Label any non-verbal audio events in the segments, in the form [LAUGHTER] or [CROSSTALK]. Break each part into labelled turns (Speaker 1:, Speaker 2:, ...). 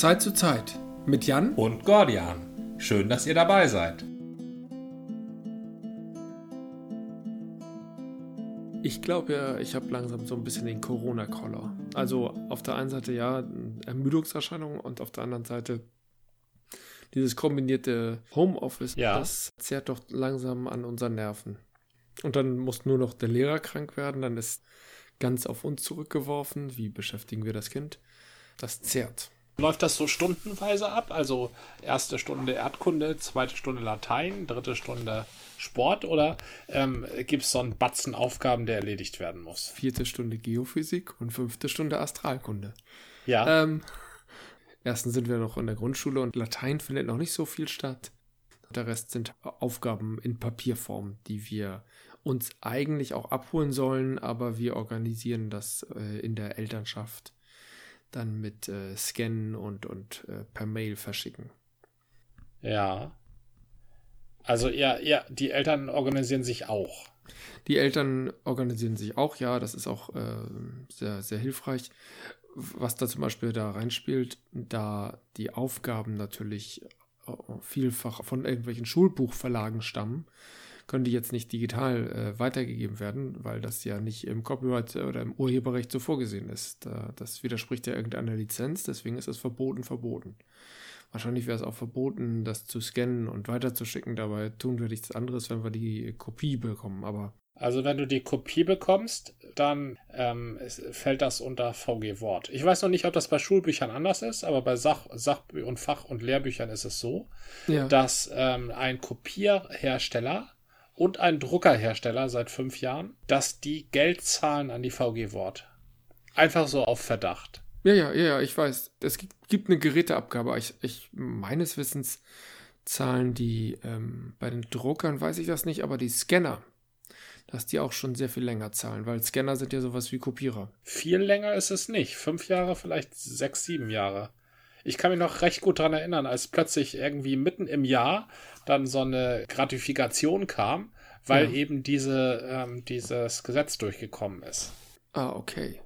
Speaker 1: Zeit zu Zeit mit Jan
Speaker 2: und Gordian. Schön, dass ihr dabei seid.
Speaker 1: Ich glaube ja, ich habe langsam so ein bisschen den Corona-Koller. Also auf der einen Seite ja Ermüdungserscheinungen und auf der anderen Seite dieses kombinierte Homeoffice, ja. das zehrt doch langsam an unseren Nerven. Und dann muss nur noch der Lehrer krank werden, dann ist ganz auf uns zurückgeworfen. Wie beschäftigen wir das Kind? Das zehrt.
Speaker 2: Läuft das so stundenweise ab? Also erste Stunde Erdkunde, zweite Stunde Latein, dritte Stunde Sport oder ähm, gibt es so einen Batzen Aufgaben, der erledigt werden muss?
Speaker 1: Vierte Stunde Geophysik und fünfte Stunde Astralkunde.
Speaker 2: Ja.
Speaker 1: Ähm, erstens sind wir noch in der Grundschule und Latein findet noch nicht so viel statt. Der Rest sind Aufgaben in Papierform, die wir uns eigentlich auch abholen sollen, aber wir organisieren das äh, in der Elternschaft dann mit äh, Scannen und, und äh, per Mail verschicken.
Speaker 2: Ja. Also ja, ja, die Eltern organisieren sich auch.
Speaker 1: Die Eltern organisieren sich auch, ja, das ist auch äh, sehr, sehr hilfreich. Was da zum Beispiel da reinspielt, da die Aufgaben natürlich äh, vielfach von irgendwelchen Schulbuchverlagen stammen, können die jetzt nicht digital äh, weitergegeben werden, weil das ja nicht im Copyright oder im Urheberrecht so vorgesehen ist. Da, das widerspricht ja irgendeiner Lizenz, deswegen ist es verboten, verboten. Wahrscheinlich wäre es auch verboten, das zu scannen und weiterzuschicken. Dabei tun wir nichts anderes, wenn wir die Kopie bekommen. Aber
Speaker 2: also wenn du die Kopie bekommst, dann ähm, fällt das unter VG Wort. Ich weiß noch nicht, ob das bei Schulbüchern anders ist, aber bei Sach-, Sach und Fach- und Lehrbüchern ist es so, ja. dass ähm, ein Kopierhersteller und ein Druckerhersteller seit fünf Jahren, dass die Geld zahlen an die VG Wort. Einfach so auf Verdacht.
Speaker 1: Ja, ja, ja, ich weiß. Es gibt, eine Geräteabgabe. Ich, ich, meines Wissens zahlen die, ähm, bei den Druckern weiß ich das nicht, aber die Scanner, dass die auch schon sehr viel länger zahlen, weil Scanner sind ja sowas wie Kopierer.
Speaker 2: Viel länger ist es nicht. Fünf Jahre, vielleicht sechs, sieben Jahre. Ich kann mich noch recht gut daran erinnern, als plötzlich irgendwie mitten im Jahr dann so eine Gratifikation kam, weil ja. eben diese, ähm, dieses Gesetz durchgekommen ist.
Speaker 1: Ah, okay.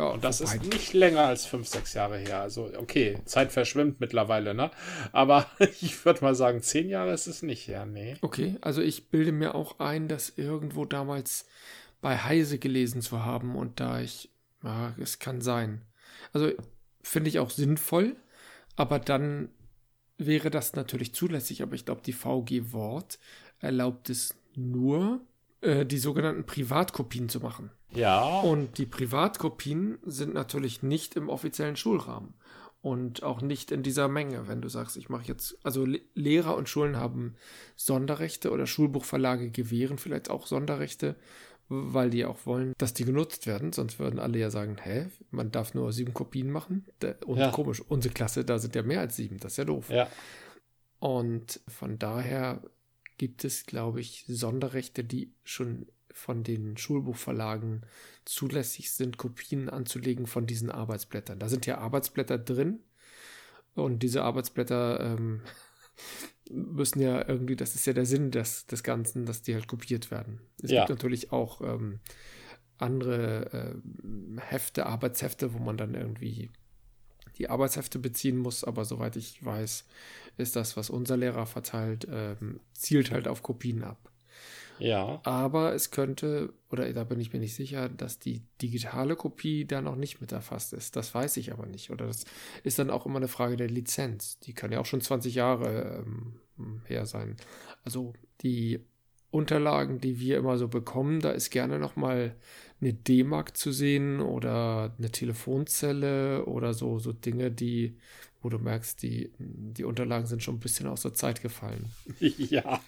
Speaker 2: Ja, und das ist nicht länger als fünf, sechs Jahre her. Also, okay, Zeit verschwimmt mittlerweile, ne? Aber [LAUGHS] ich würde mal sagen, zehn Jahre ist es nicht her, nee.
Speaker 1: Okay, also ich bilde mir auch ein, das irgendwo damals bei Heise gelesen zu haben und da ich, ja, es kann sein. Also, finde ich auch sinnvoll, aber dann wäre das natürlich zulässig, aber ich glaube, die VG Wort erlaubt es nur, äh, die sogenannten Privatkopien zu machen.
Speaker 2: Ja.
Speaker 1: Und die Privatkopien sind natürlich nicht im offiziellen Schulrahmen und auch nicht in dieser Menge. Wenn du sagst, ich mache jetzt, also Lehrer und Schulen haben Sonderrechte oder Schulbuchverlage gewähren vielleicht auch Sonderrechte, weil die auch wollen, dass die genutzt werden. Sonst würden alle ja sagen, hä, man darf nur sieben Kopien machen. Und ja. komisch, unsere Klasse, da sind ja mehr als sieben. Das ist ja doof.
Speaker 2: Ja.
Speaker 1: Und von daher gibt es, glaube ich, Sonderrechte, die schon von den Schulbuchverlagen zulässig sind, Kopien anzulegen von diesen Arbeitsblättern. Da sind ja Arbeitsblätter drin und diese Arbeitsblätter ähm, müssen ja irgendwie, das ist ja der Sinn des, des Ganzen, dass die halt kopiert werden. Es ja. gibt natürlich auch ähm, andere äh, Hefte, Arbeitshefte, wo man dann irgendwie die Arbeitshefte beziehen muss, aber soweit ich weiß, ist das, was unser Lehrer verteilt, ähm, zielt halt auf Kopien ab.
Speaker 2: Ja.
Speaker 1: Aber es könnte, oder da bin ich mir nicht sicher, dass die digitale Kopie da noch nicht mit erfasst ist. Das weiß ich aber nicht. Oder das ist dann auch immer eine Frage der Lizenz. Die kann ja auch schon 20 Jahre ähm, her sein. Also die Unterlagen, die wir immer so bekommen, da ist gerne nochmal eine D-Mark zu sehen oder eine Telefonzelle oder so, so Dinge, die, wo du merkst, die, die Unterlagen sind schon ein bisschen aus der Zeit gefallen. [LAUGHS]
Speaker 2: Ja.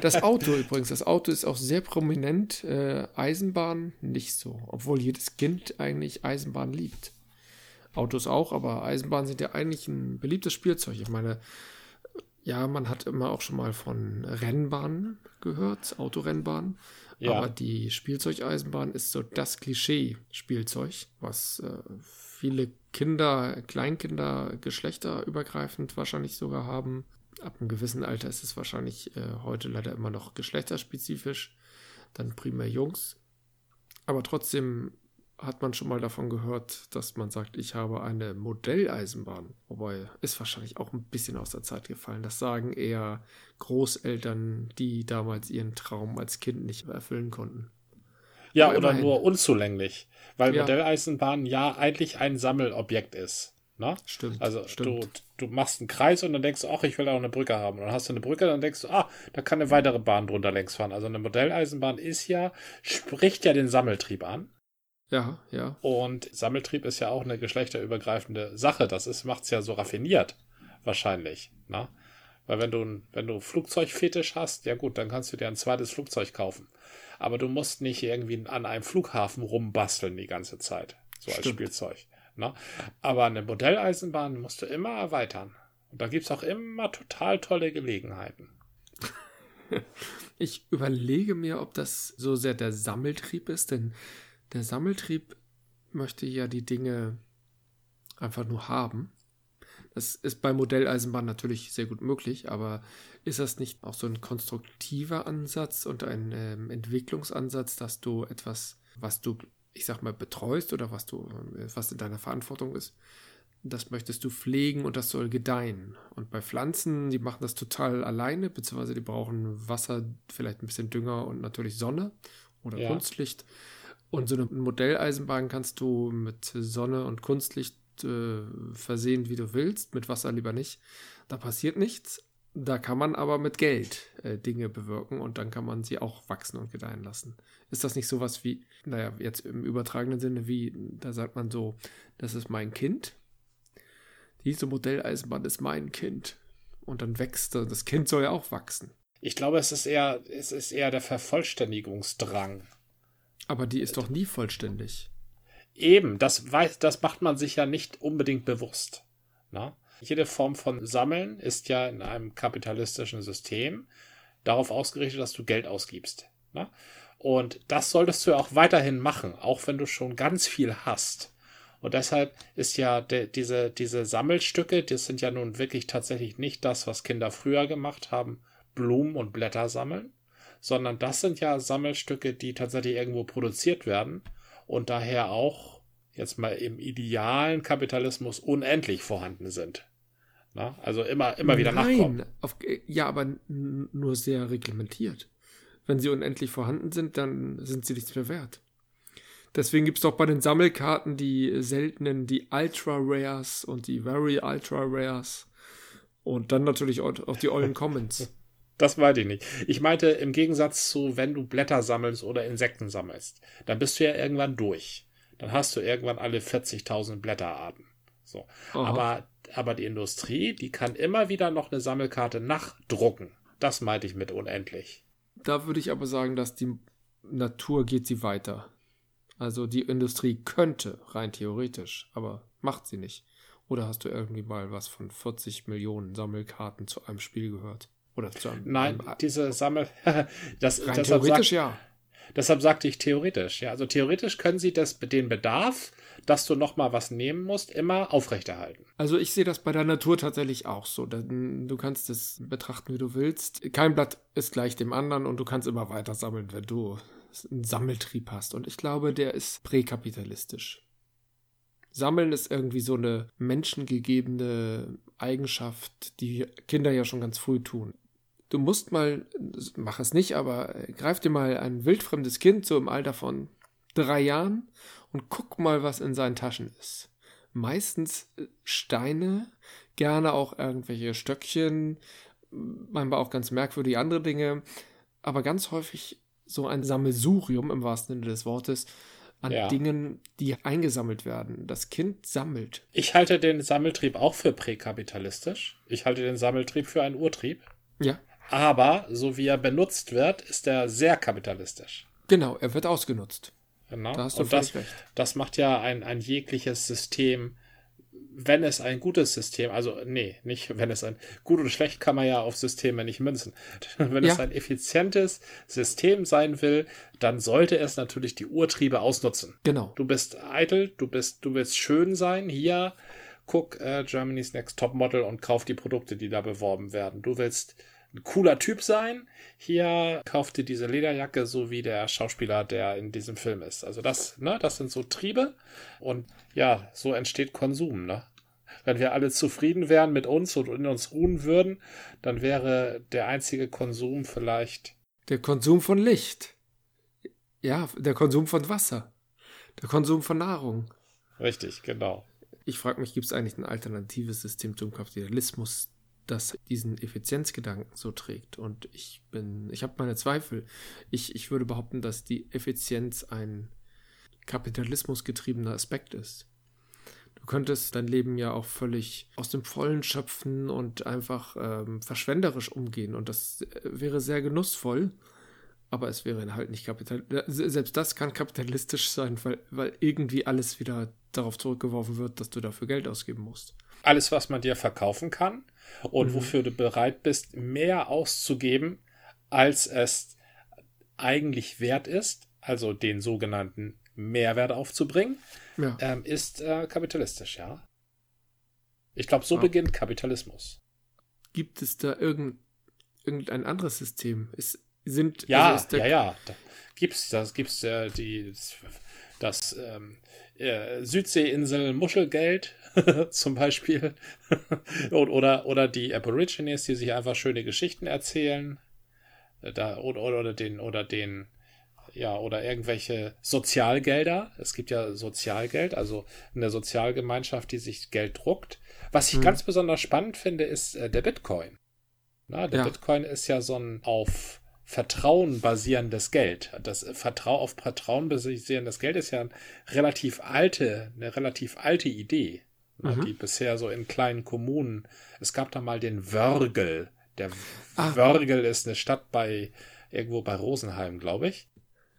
Speaker 1: Das Auto übrigens, das Auto ist auch sehr prominent, äh, Eisenbahn nicht so, obwohl jedes Kind eigentlich Eisenbahn liebt. Autos auch, aber Eisenbahnen sind ja eigentlich ein beliebtes Spielzeug. Ich meine, ja, man hat immer auch schon mal von Rennbahnen gehört, Autorennbahnen. Ja. Aber die Spielzeugeisenbahn ist so das Klischee-Spielzeug, was äh, viele Kinder, Kleinkinder, geschlechterübergreifend wahrscheinlich sogar haben. Ab einem gewissen Alter ist es wahrscheinlich äh, heute leider immer noch geschlechterspezifisch, dann primär Jungs. Aber trotzdem hat man schon mal davon gehört, dass man sagt, ich habe eine Modelleisenbahn. Wobei ist wahrscheinlich auch ein bisschen aus der Zeit gefallen. Das sagen eher Großeltern, die damals ihren Traum als Kind nicht erfüllen konnten.
Speaker 2: Ja, oder immerhin. nur unzulänglich. Weil ja. Modelleisenbahn ja eigentlich ein Sammelobjekt ist. Ne?
Speaker 1: Stimmt.
Speaker 2: Also
Speaker 1: stimmt.
Speaker 2: Du, du machst einen Kreis und dann denkst du, ach, ich will auch eine Brücke haben. Und dann hast du eine Brücke, dann denkst du, ah, da kann eine weitere Bahn drunter längs fahren. Also eine Modelleisenbahn ist ja, spricht ja den Sammeltrieb an.
Speaker 1: Ja, ja.
Speaker 2: Und Sammeltrieb ist ja auch eine geschlechterübergreifende Sache. Das ist, macht's ja so raffiniert. Wahrscheinlich. Ne? Weil wenn du, wenn du Flugzeugfetisch hast, ja gut, dann kannst du dir ein zweites Flugzeug kaufen. Aber du musst nicht irgendwie an einem Flughafen rumbasteln die ganze Zeit. So als Stimmt. Spielzeug. Ne? Aber eine Modelleisenbahn musst du immer erweitern. Und da gibt es auch immer total tolle Gelegenheiten. [LAUGHS]
Speaker 1: Ich überlege mir, ob das so sehr der Sammeltrieb ist, denn der Sammeltrieb möchte ja die Dinge einfach nur haben. Das ist bei Modelleisenbahn natürlich sehr gut möglich, aber ist das nicht auch so ein konstruktiver Ansatz und ein ähm, Entwicklungsansatz, dass du etwas, was du, ich sag mal, betreust oder was du, was in deiner Verantwortung ist, das möchtest du pflegen und das soll gedeihen. Und bei Pflanzen, die machen das total alleine, beziehungsweise die brauchen Wasser, vielleicht ein bisschen Dünger und natürlich Sonne oder ja. Kunstlicht. Und so eine Modelleisenbahn kannst du mit Sonne und Kunstlicht äh, versehen, wie du willst, mit Wasser lieber nicht. Da passiert nichts. Da kann man aber mit Geld äh, Dinge bewirken und dann kann man sie auch wachsen und gedeihen lassen. Ist das nicht sowas wie, naja, jetzt im übertragenen Sinne, wie, da sagt man so, das ist mein Kind. Diese Modelleisenbahn ist mein Kind. Und dann wächst das Kind soll ja auch wachsen.
Speaker 2: Ich glaube, es ist eher, es ist eher der Vervollständigungsdrang.
Speaker 1: Aber die ist doch nie vollständig.
Speaker 2: Eben, das weiß, das macht man sich ja nicht unbedingt bewusst. Na? Jede Form von Sammeln ist ja in einem kapitalistischen System darauf ausgerichtet, dass du Geld ausgibst. Na? Und das solltest du auch weiterhin machen, auch wenn du schon ganz viel hast. Und deshalb ist ja de, diese, diese Sammelstücke, das sind ja nun wirklich tatsächlich nicht das, was Kinder früher gemacht haben, Blumen und Blätter sammeln, sondern das sind ja Sammelstücke, die tatsächlich irgendwo produziert werden und daher auch jetzt mal im idealen Kapitalismus unendlich vorhanden sind. Na? Also immer, immer wieder Nein, nachkommen.
Speaker 1: Auf, ja, aber nur sehr reglementiert. Wenn sie unendlich vorhanden sind, dann sind sie nichts mehr wert. Deswegen gibt es doch bei den Sammelkarten die seltenen, die Ultra Rares und die Very Ultra Rares. Und dann natürlich auch die Ollen Commons. [LAUGHS]
Speaker 2: Das meinte ich nicht. Ich meinte im Gegensatz zu, wenn du Blätter sammelst oder Insekten sammelst, dann bist du ja irgendwann durch. Dann hast du irgendwann alle 40.000 Blätterarten. So. Aber, aber die Industrie, die kann immer wieder noch eine Sammelkarte nachdrucken. Das meinte ich mit unendlich.
Speaker 1: Da würde ich aber sagen, dass die Natur geht sie weiter. Also die Industrie könnte, rein theoretisch, aber macht sie nicht. Oder hast du irgendwie mal was von 40 Millionen Sammelkarten zu einem Spiel gehört? Oder zu einem,
Speaker 2: Nein, einem, diese Sammel. [LAUGHS]
Speaker 1: das, rein theoretisch sagt, ja.
Speaker 2: Deshalb sagte ich theoretisch. Ja, also theoretisch können sie das, den Bedarf, dass du noch mal was nehmen musst, immer aufrechterhalten.
Speaker 1: Also ich sehe das bei der Natur tatsächlich auch so. Du kannst es betrachten, wie du willst. Kein Blatt ist gleich dem anderen und du kannst immer weiter sammeln, wenn du einen Sammeltrieb hast. Und ich glaube, der ist präkapitalistisch. Sammeln ist irgendwie so eine menschengegebene Eigenschaft, die Kinder ja schon ganz früh tun du musst mal, mach es nicht, aber greif dir mal ein wildfremdes Kind so im Alter von drei Jahren und guck mal, was in seinen Taschen ist. Meistens äh, Steine, gerne auch irgendwelche Stöckchen, manchmal auch ganz merkwürdige andere Dinge, aber ganz häufig so ein Sammelsurium im wahrsten Sinne des Wortes an ja. Dingen, die eingesammelt werden. Das Kind sammelt.
Speaker 2: Ich halte den Sammeltrieb auch für präkapitalistisch. Ich halte den Sammeltrieb für einen Urtrieb.
Speaker 1: Ja.
Speaker 2: Aber so wie er benutzt wird, ist er sehr kapitalistisch.
Speaker 1: Genau, er wird ausgenutzt.
Speaker 2: Genau. Da hast du Und das, recht. das macht ja ein, ein jegliches System, wenn es ein gutes System, also nee, nicht wenn es ein gut oder schlecht kann man ja auf Systeme nicht münzen. [LAUGHS] wenn ja. es ein effizientes System sein will, dann sollte es natürlich die Urtriebe ausnutzen.
Speaker 1: Genau.
Speaker 2: Du bist eitel, du bist, du willst schön sein. Hier, guck äh, Germany's Next Top Model und kauf die Produkte, die da beworben werden. Du willst ein cooler Typ sein. Hier kauft ihr diese Lederjacke, so wie der Schauspieler, der in diesem Film ist. Also das, ne, das sind so Triebe. Und ja, so entsteht Konsum, ne? Wenn wir alle zufrieden wären mit uns und in uns ruhen würden, dann wäre der einzige Konsum vielleicht.
Speaker 1: Der Konsum von Licht. Ja, der Konsum von Wasser. Der Konsum von Nahrung.
Speaker 2: Richtig, genau.
Speaker 1: Ich frage mich, gibt es eigentlich ein alternatives System zum Kapitalismus, das diesen Effizienzgedanken so trägt? Und ich bin, ich habe meine Zweifel. Ich, ich würde behaupten, dass die Effizienz ein kapitalismusgetriebener Aspekt ist. Du könntest dein Leben ja auch völlig aus dem Vollen schöpfen und einfach ähm, verschwenderisch umgehen. Und das äh, wäre sehr genussvoll. Aber es wäre halt nicht kapitalistisch. Selbst das kann kapitalistisch sein, weil, weil irgendwie alles wieder darauf zurückgeworfen wird, dass du dafür Geld ausgeben musst.
Speaker 2: Alles, was man dir verkaufen kann und mhm. wofür du bereit bist, mehr auszugeben, als es eigentlich wert ist, also den sogenannten Mehrwert aufzubringen, ja. ähm, ist äh, kapitalistisch, ja. Ich glaube, so ja. beginnt Kapitalismus.
Speaker 1: Gibt es da irgend, irgendein anderes System? Ist, sind,
Speaker 2: ja, also ja, ja, da gibt's, das gibt's äh, die, das ähm, äh, Südseeinsel Muschelgeld [LAUGHS] zum Beispiel [LAUGHS] oder, oder die Aborigines, die sich einfach schöne Geschichten erzählen äh, da, oder, oder den oder den ja oder irgendwelche Sozialgelder. Es gibt ja Sozialgeld, also eine Sozialgemeinschaft, die sich Geld druckt. Was ich hm. ganz besonders spannend finde, ist äh, der Bitcoin. Na, der ja. Bitcoin ist ja so ein auf Vertrauen basierendes Geld. Das Vertrauen auf Vertrauen basierendes Geld ist ja eine relativ alte, eine relativ alte Idee, ne, mhm. die bisher so in kleinen Kommunen. Es gab da mal den Wörgel. Der ah. Wörgel ist eine Stadt bei irgendwo bei Rosenheim, glaube ich.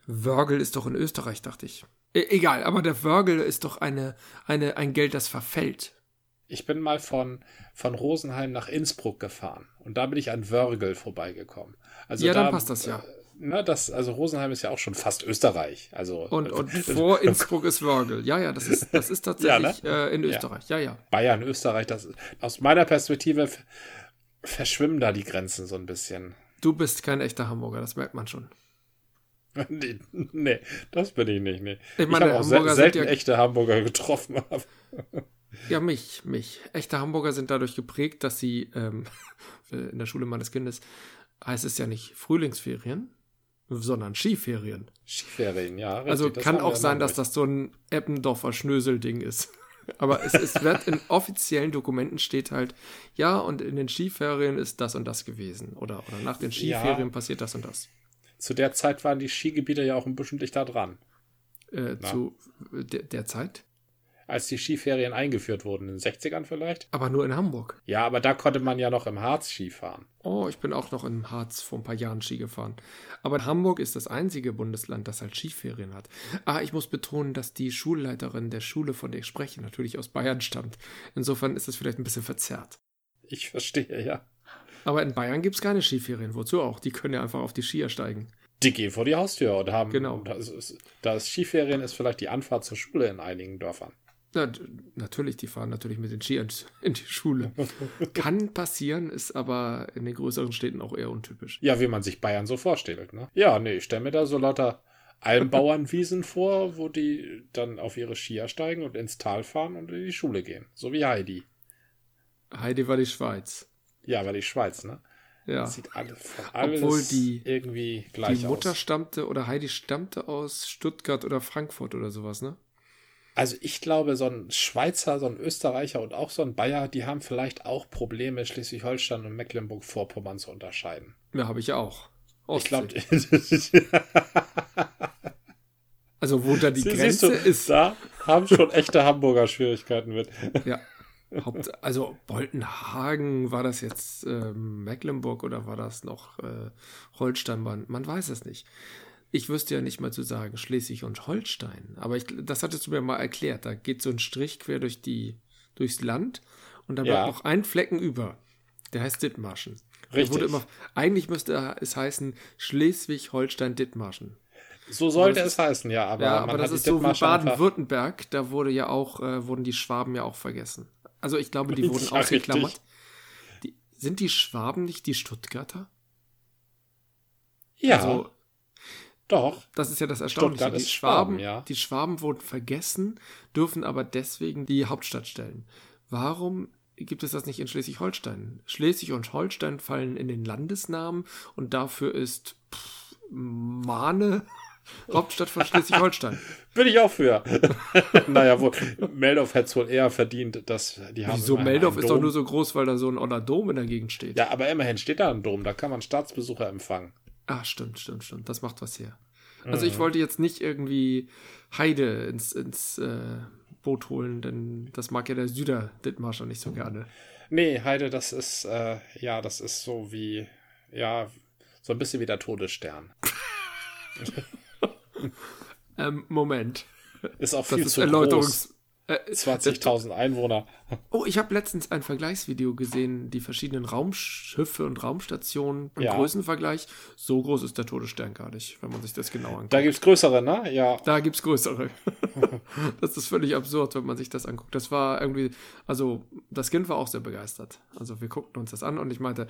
Speaker 1: Wörgel ist doch in Österreich, dachte ich. E egal, aber der Wörgel ist doch eine, eine, ein Geld, das verfällt.
Speaker 2: Ich bin mal von, von Rosenheim nach Innsbruck gefahren und da bin ich an Wörgl vorbeigekommen. Also
Speaker 1: ja,
Speaker 2: da,
Speaker 1: dann passt das ja. Äh,
Speaker 2: na, das, also Rosenheim ist ja auch schon fast Österreich. Also,
Speaker 1: und, und [LAUGHS] vor Innsbruck ist Wörgl. Ja, ja, das ist, das ist tatsächlich [LAUGHS] ja, ne? äh, in Österreich. Ja. ja, ja.
Speaker 2: Bayern, Österreich, das aus meiner Perspektive verschwimmen da die Grenzen so ein bisschen.
Speaker 1: Du bist kein echter Hamburger, das merkt man schon. [LAUGHS]
Speaker 2: nee, nee, das bin ich nicht. Nee. Ich, meine, ich habe auch Hamburger selten ja, echte Hamburger getroffen.
Speaker 1: Ja, mich, mich. Echte Hamburger sind dadurch geprägt, dass sie ähm, [LAUGHS] in der Schule meines Kindes heißt es ja nicht Frühlingsferien, sondern Skiferien.
Speaker 2: Skiferien, ja.
Speaker 1: Richtig, also kann auch sein, dass das so ein Eppendorfer Schnöselding ist. [LAUGHS] Aber es, es wird in offiziellen Dokumenten steht halt, ja, und in den Skiferien ist das und das gewesen. Oder, oder nach den Skiferien ja, passiert das und das.
Speaker 2: Zu der Zeit waren die Skigebiete ja auch ein bisschen dichter dran.
Speaker 1: Äh, zu der, der Zeit?
Speaker 2: Als die Skiferien eingeführt wurden, in den 60ern vielleicht.
Speaker 1: Aber nur in Hamburg.
Speaker 2: Ja, aber da konnte man ja noch im Harz Ski fahren.
Speaker 1: Oh, ich bin auch noch im Harz vor ein paar Jahren Ski gefahren. Aber Hamburg ist das einzige Bundesland, das halt Skiferien hat. Ah, ich muss betonen, dass die Schulleiterin der Schule, von der ich spreche, natürlich aus Bayern stammt. Insofern ist es vielleicht ein bisschen verzerrt.
Speaker 2: Ich verstehe, ja.
Speaker 1: Aber in Bayern gibt es keine Skiferien. Wozu auch? Die können ja einfach auf die Skier steigen.
Speaker 2: Die gehen vor die Haustür und haben.
Speaker 1: Genau.
Speaker 2: Das, ist, das Skiferien ist vielleicht die Anfahrt zur Schule in einigen Dörfern.
Speaker 1: Ja, natürlich, die fahren natürlich mit den Skiern [LAUGHS] in die Schule. Kann passieren, ist aber in den größeren Städten auch eher untypisch.
Speaker 2: Ja, wie man sich Bayern so vorstellt, ne? Ja, nee, ich stelle mir da so lauter Almbauernwiesen [LAUGHS] vor, wo die dann auf ihre Skier steigen und ins Tal fahren und in die Schule gehen. So wie Heidi.
Speaker 1: Heidi war die Schweiz.
Speaker 2: Ja, war die Schweiz, ne?
Speaker 1: Ja.
Speaker 2: Das sieht alles, alles Obwohl die, irgendwie gleich
Speaker 1: Die Mutter aus. stammte oder Heidi stammte aus Stuttgart oder Frankfurt oder sowas, ne?
Speaker 2: Also ich glaube, so ein Schweizer, so ein Österreicher und auch so ein Bayer, die haben vielleicht auch Probleme, Schleswig-Holstein und Mecklenburg-Vorpommern zu unterscheiden.
Speaker 1: Ja, habe ich [LAUGHS] ja auch.
Speaker 2: Ostsee.
Speaker 1: Ich glaube. [LAUGHS] also wo da die Sie, Grenze du, ist.
Speaker 2: Da haben schon echte Hamburger Schwierigkeiten mit.
Speaker 1: Ja. [LAUGHS] Haupt, also Boltenhagen, war das jetzt äh, Mecklenburg oder war das noch äh, Holstein? Man, man weiß es nicht ich wüsste ja nicht mal zu sagen Schleswig und Holstein, aber ich, das hattest du mir mal erklärt. Da geht so ein Strich quer durch die, durchs Land und da bleibt ja. noch ein Flecken über. Der heißt Dithmarschen.
Speaker 2: Richtig.
Speaker 1: Immer, eigentlich müsste es heißen Schleswig-Holstein-Dithmarschen.
Speaker 2: So sollte es heißen, ja, aber,
Speaker 1: ja, aber das ist so wie Baden-Württemberg, da wurde ja auch, äh, wurden die Schwaben ja auch vergessen. Also ich glaube, die [LAUGHS] wurden ja, ausgeklammert. Die, sind die Schwaben nicht die Stuttgarter?
Speaker 2: Ja. Also, doch.
Speaker 1: Das ist ja das Erstaunliche. Die Schwaben, Schwaben, ja. die Schwaben wurden vergessen, dürfen aber deswegen die Hauptstadt stellen. Warum gibt es das nicht in Schleswig-Holstein? Schleswig und Holstein fallen in den Landesnamen und dafür ist pff, Mahne [LAUGHS] Hauptstadt von Schleswig-Holstein. [LAUGHS]
Speaker 2: Bin ich auch für. [LAUGHS] naja, wohl, Meldorf hätte es wohl eher verdient, dass die haben.
Speaker 1: Wieso? Meldorf ist doch nur so groß, weil da so ein Oller Dom in der Gegend steht.
Speaker 2: Ja, aber immerhin steht da ein Dom, da kann man Staatsbesucher empfangen.
Speaker 1: Ah, stimmt, stimmt, stimmt. Das macht was her. Also mhm. ich wollte jetzt nicht irgendwie Heide ins, ins äh, Boot holen, denn das mag ja der Süder Dittmarscher nicht so gerne.
Speaker 2: Nee, Heide, das ist, äh, ja, das ist so wie, ja, so ein bisschen wie der Todesstern. [LAUGHS] [LAUGHS]
Speaker 1: ähm, Moment.
Speaker 2: Ist auch viel das zu Erläuterungs groß. 20.000 äh, Einwohner. [LAUGHS]
Speaker 1: Oh, ich habe letztens ein Vergleichsvideo gesehen, die verschiedenen Raumschiffe und Raumstationen im ja. Größenvergleich. So groß ist der Todesstern gar nicht, wenn man sich das genau anguckt.
Speaker 2: Da gibt es größere, ne? Ja.
Speaker 1: Da gibt es größere. [LAUGHS] das ist völlig absurd, wenn man sich das anguckt. Das war irgendwie, also das Kind war auch sehr begeistert. Also wir guckten uns das an und ich meinte,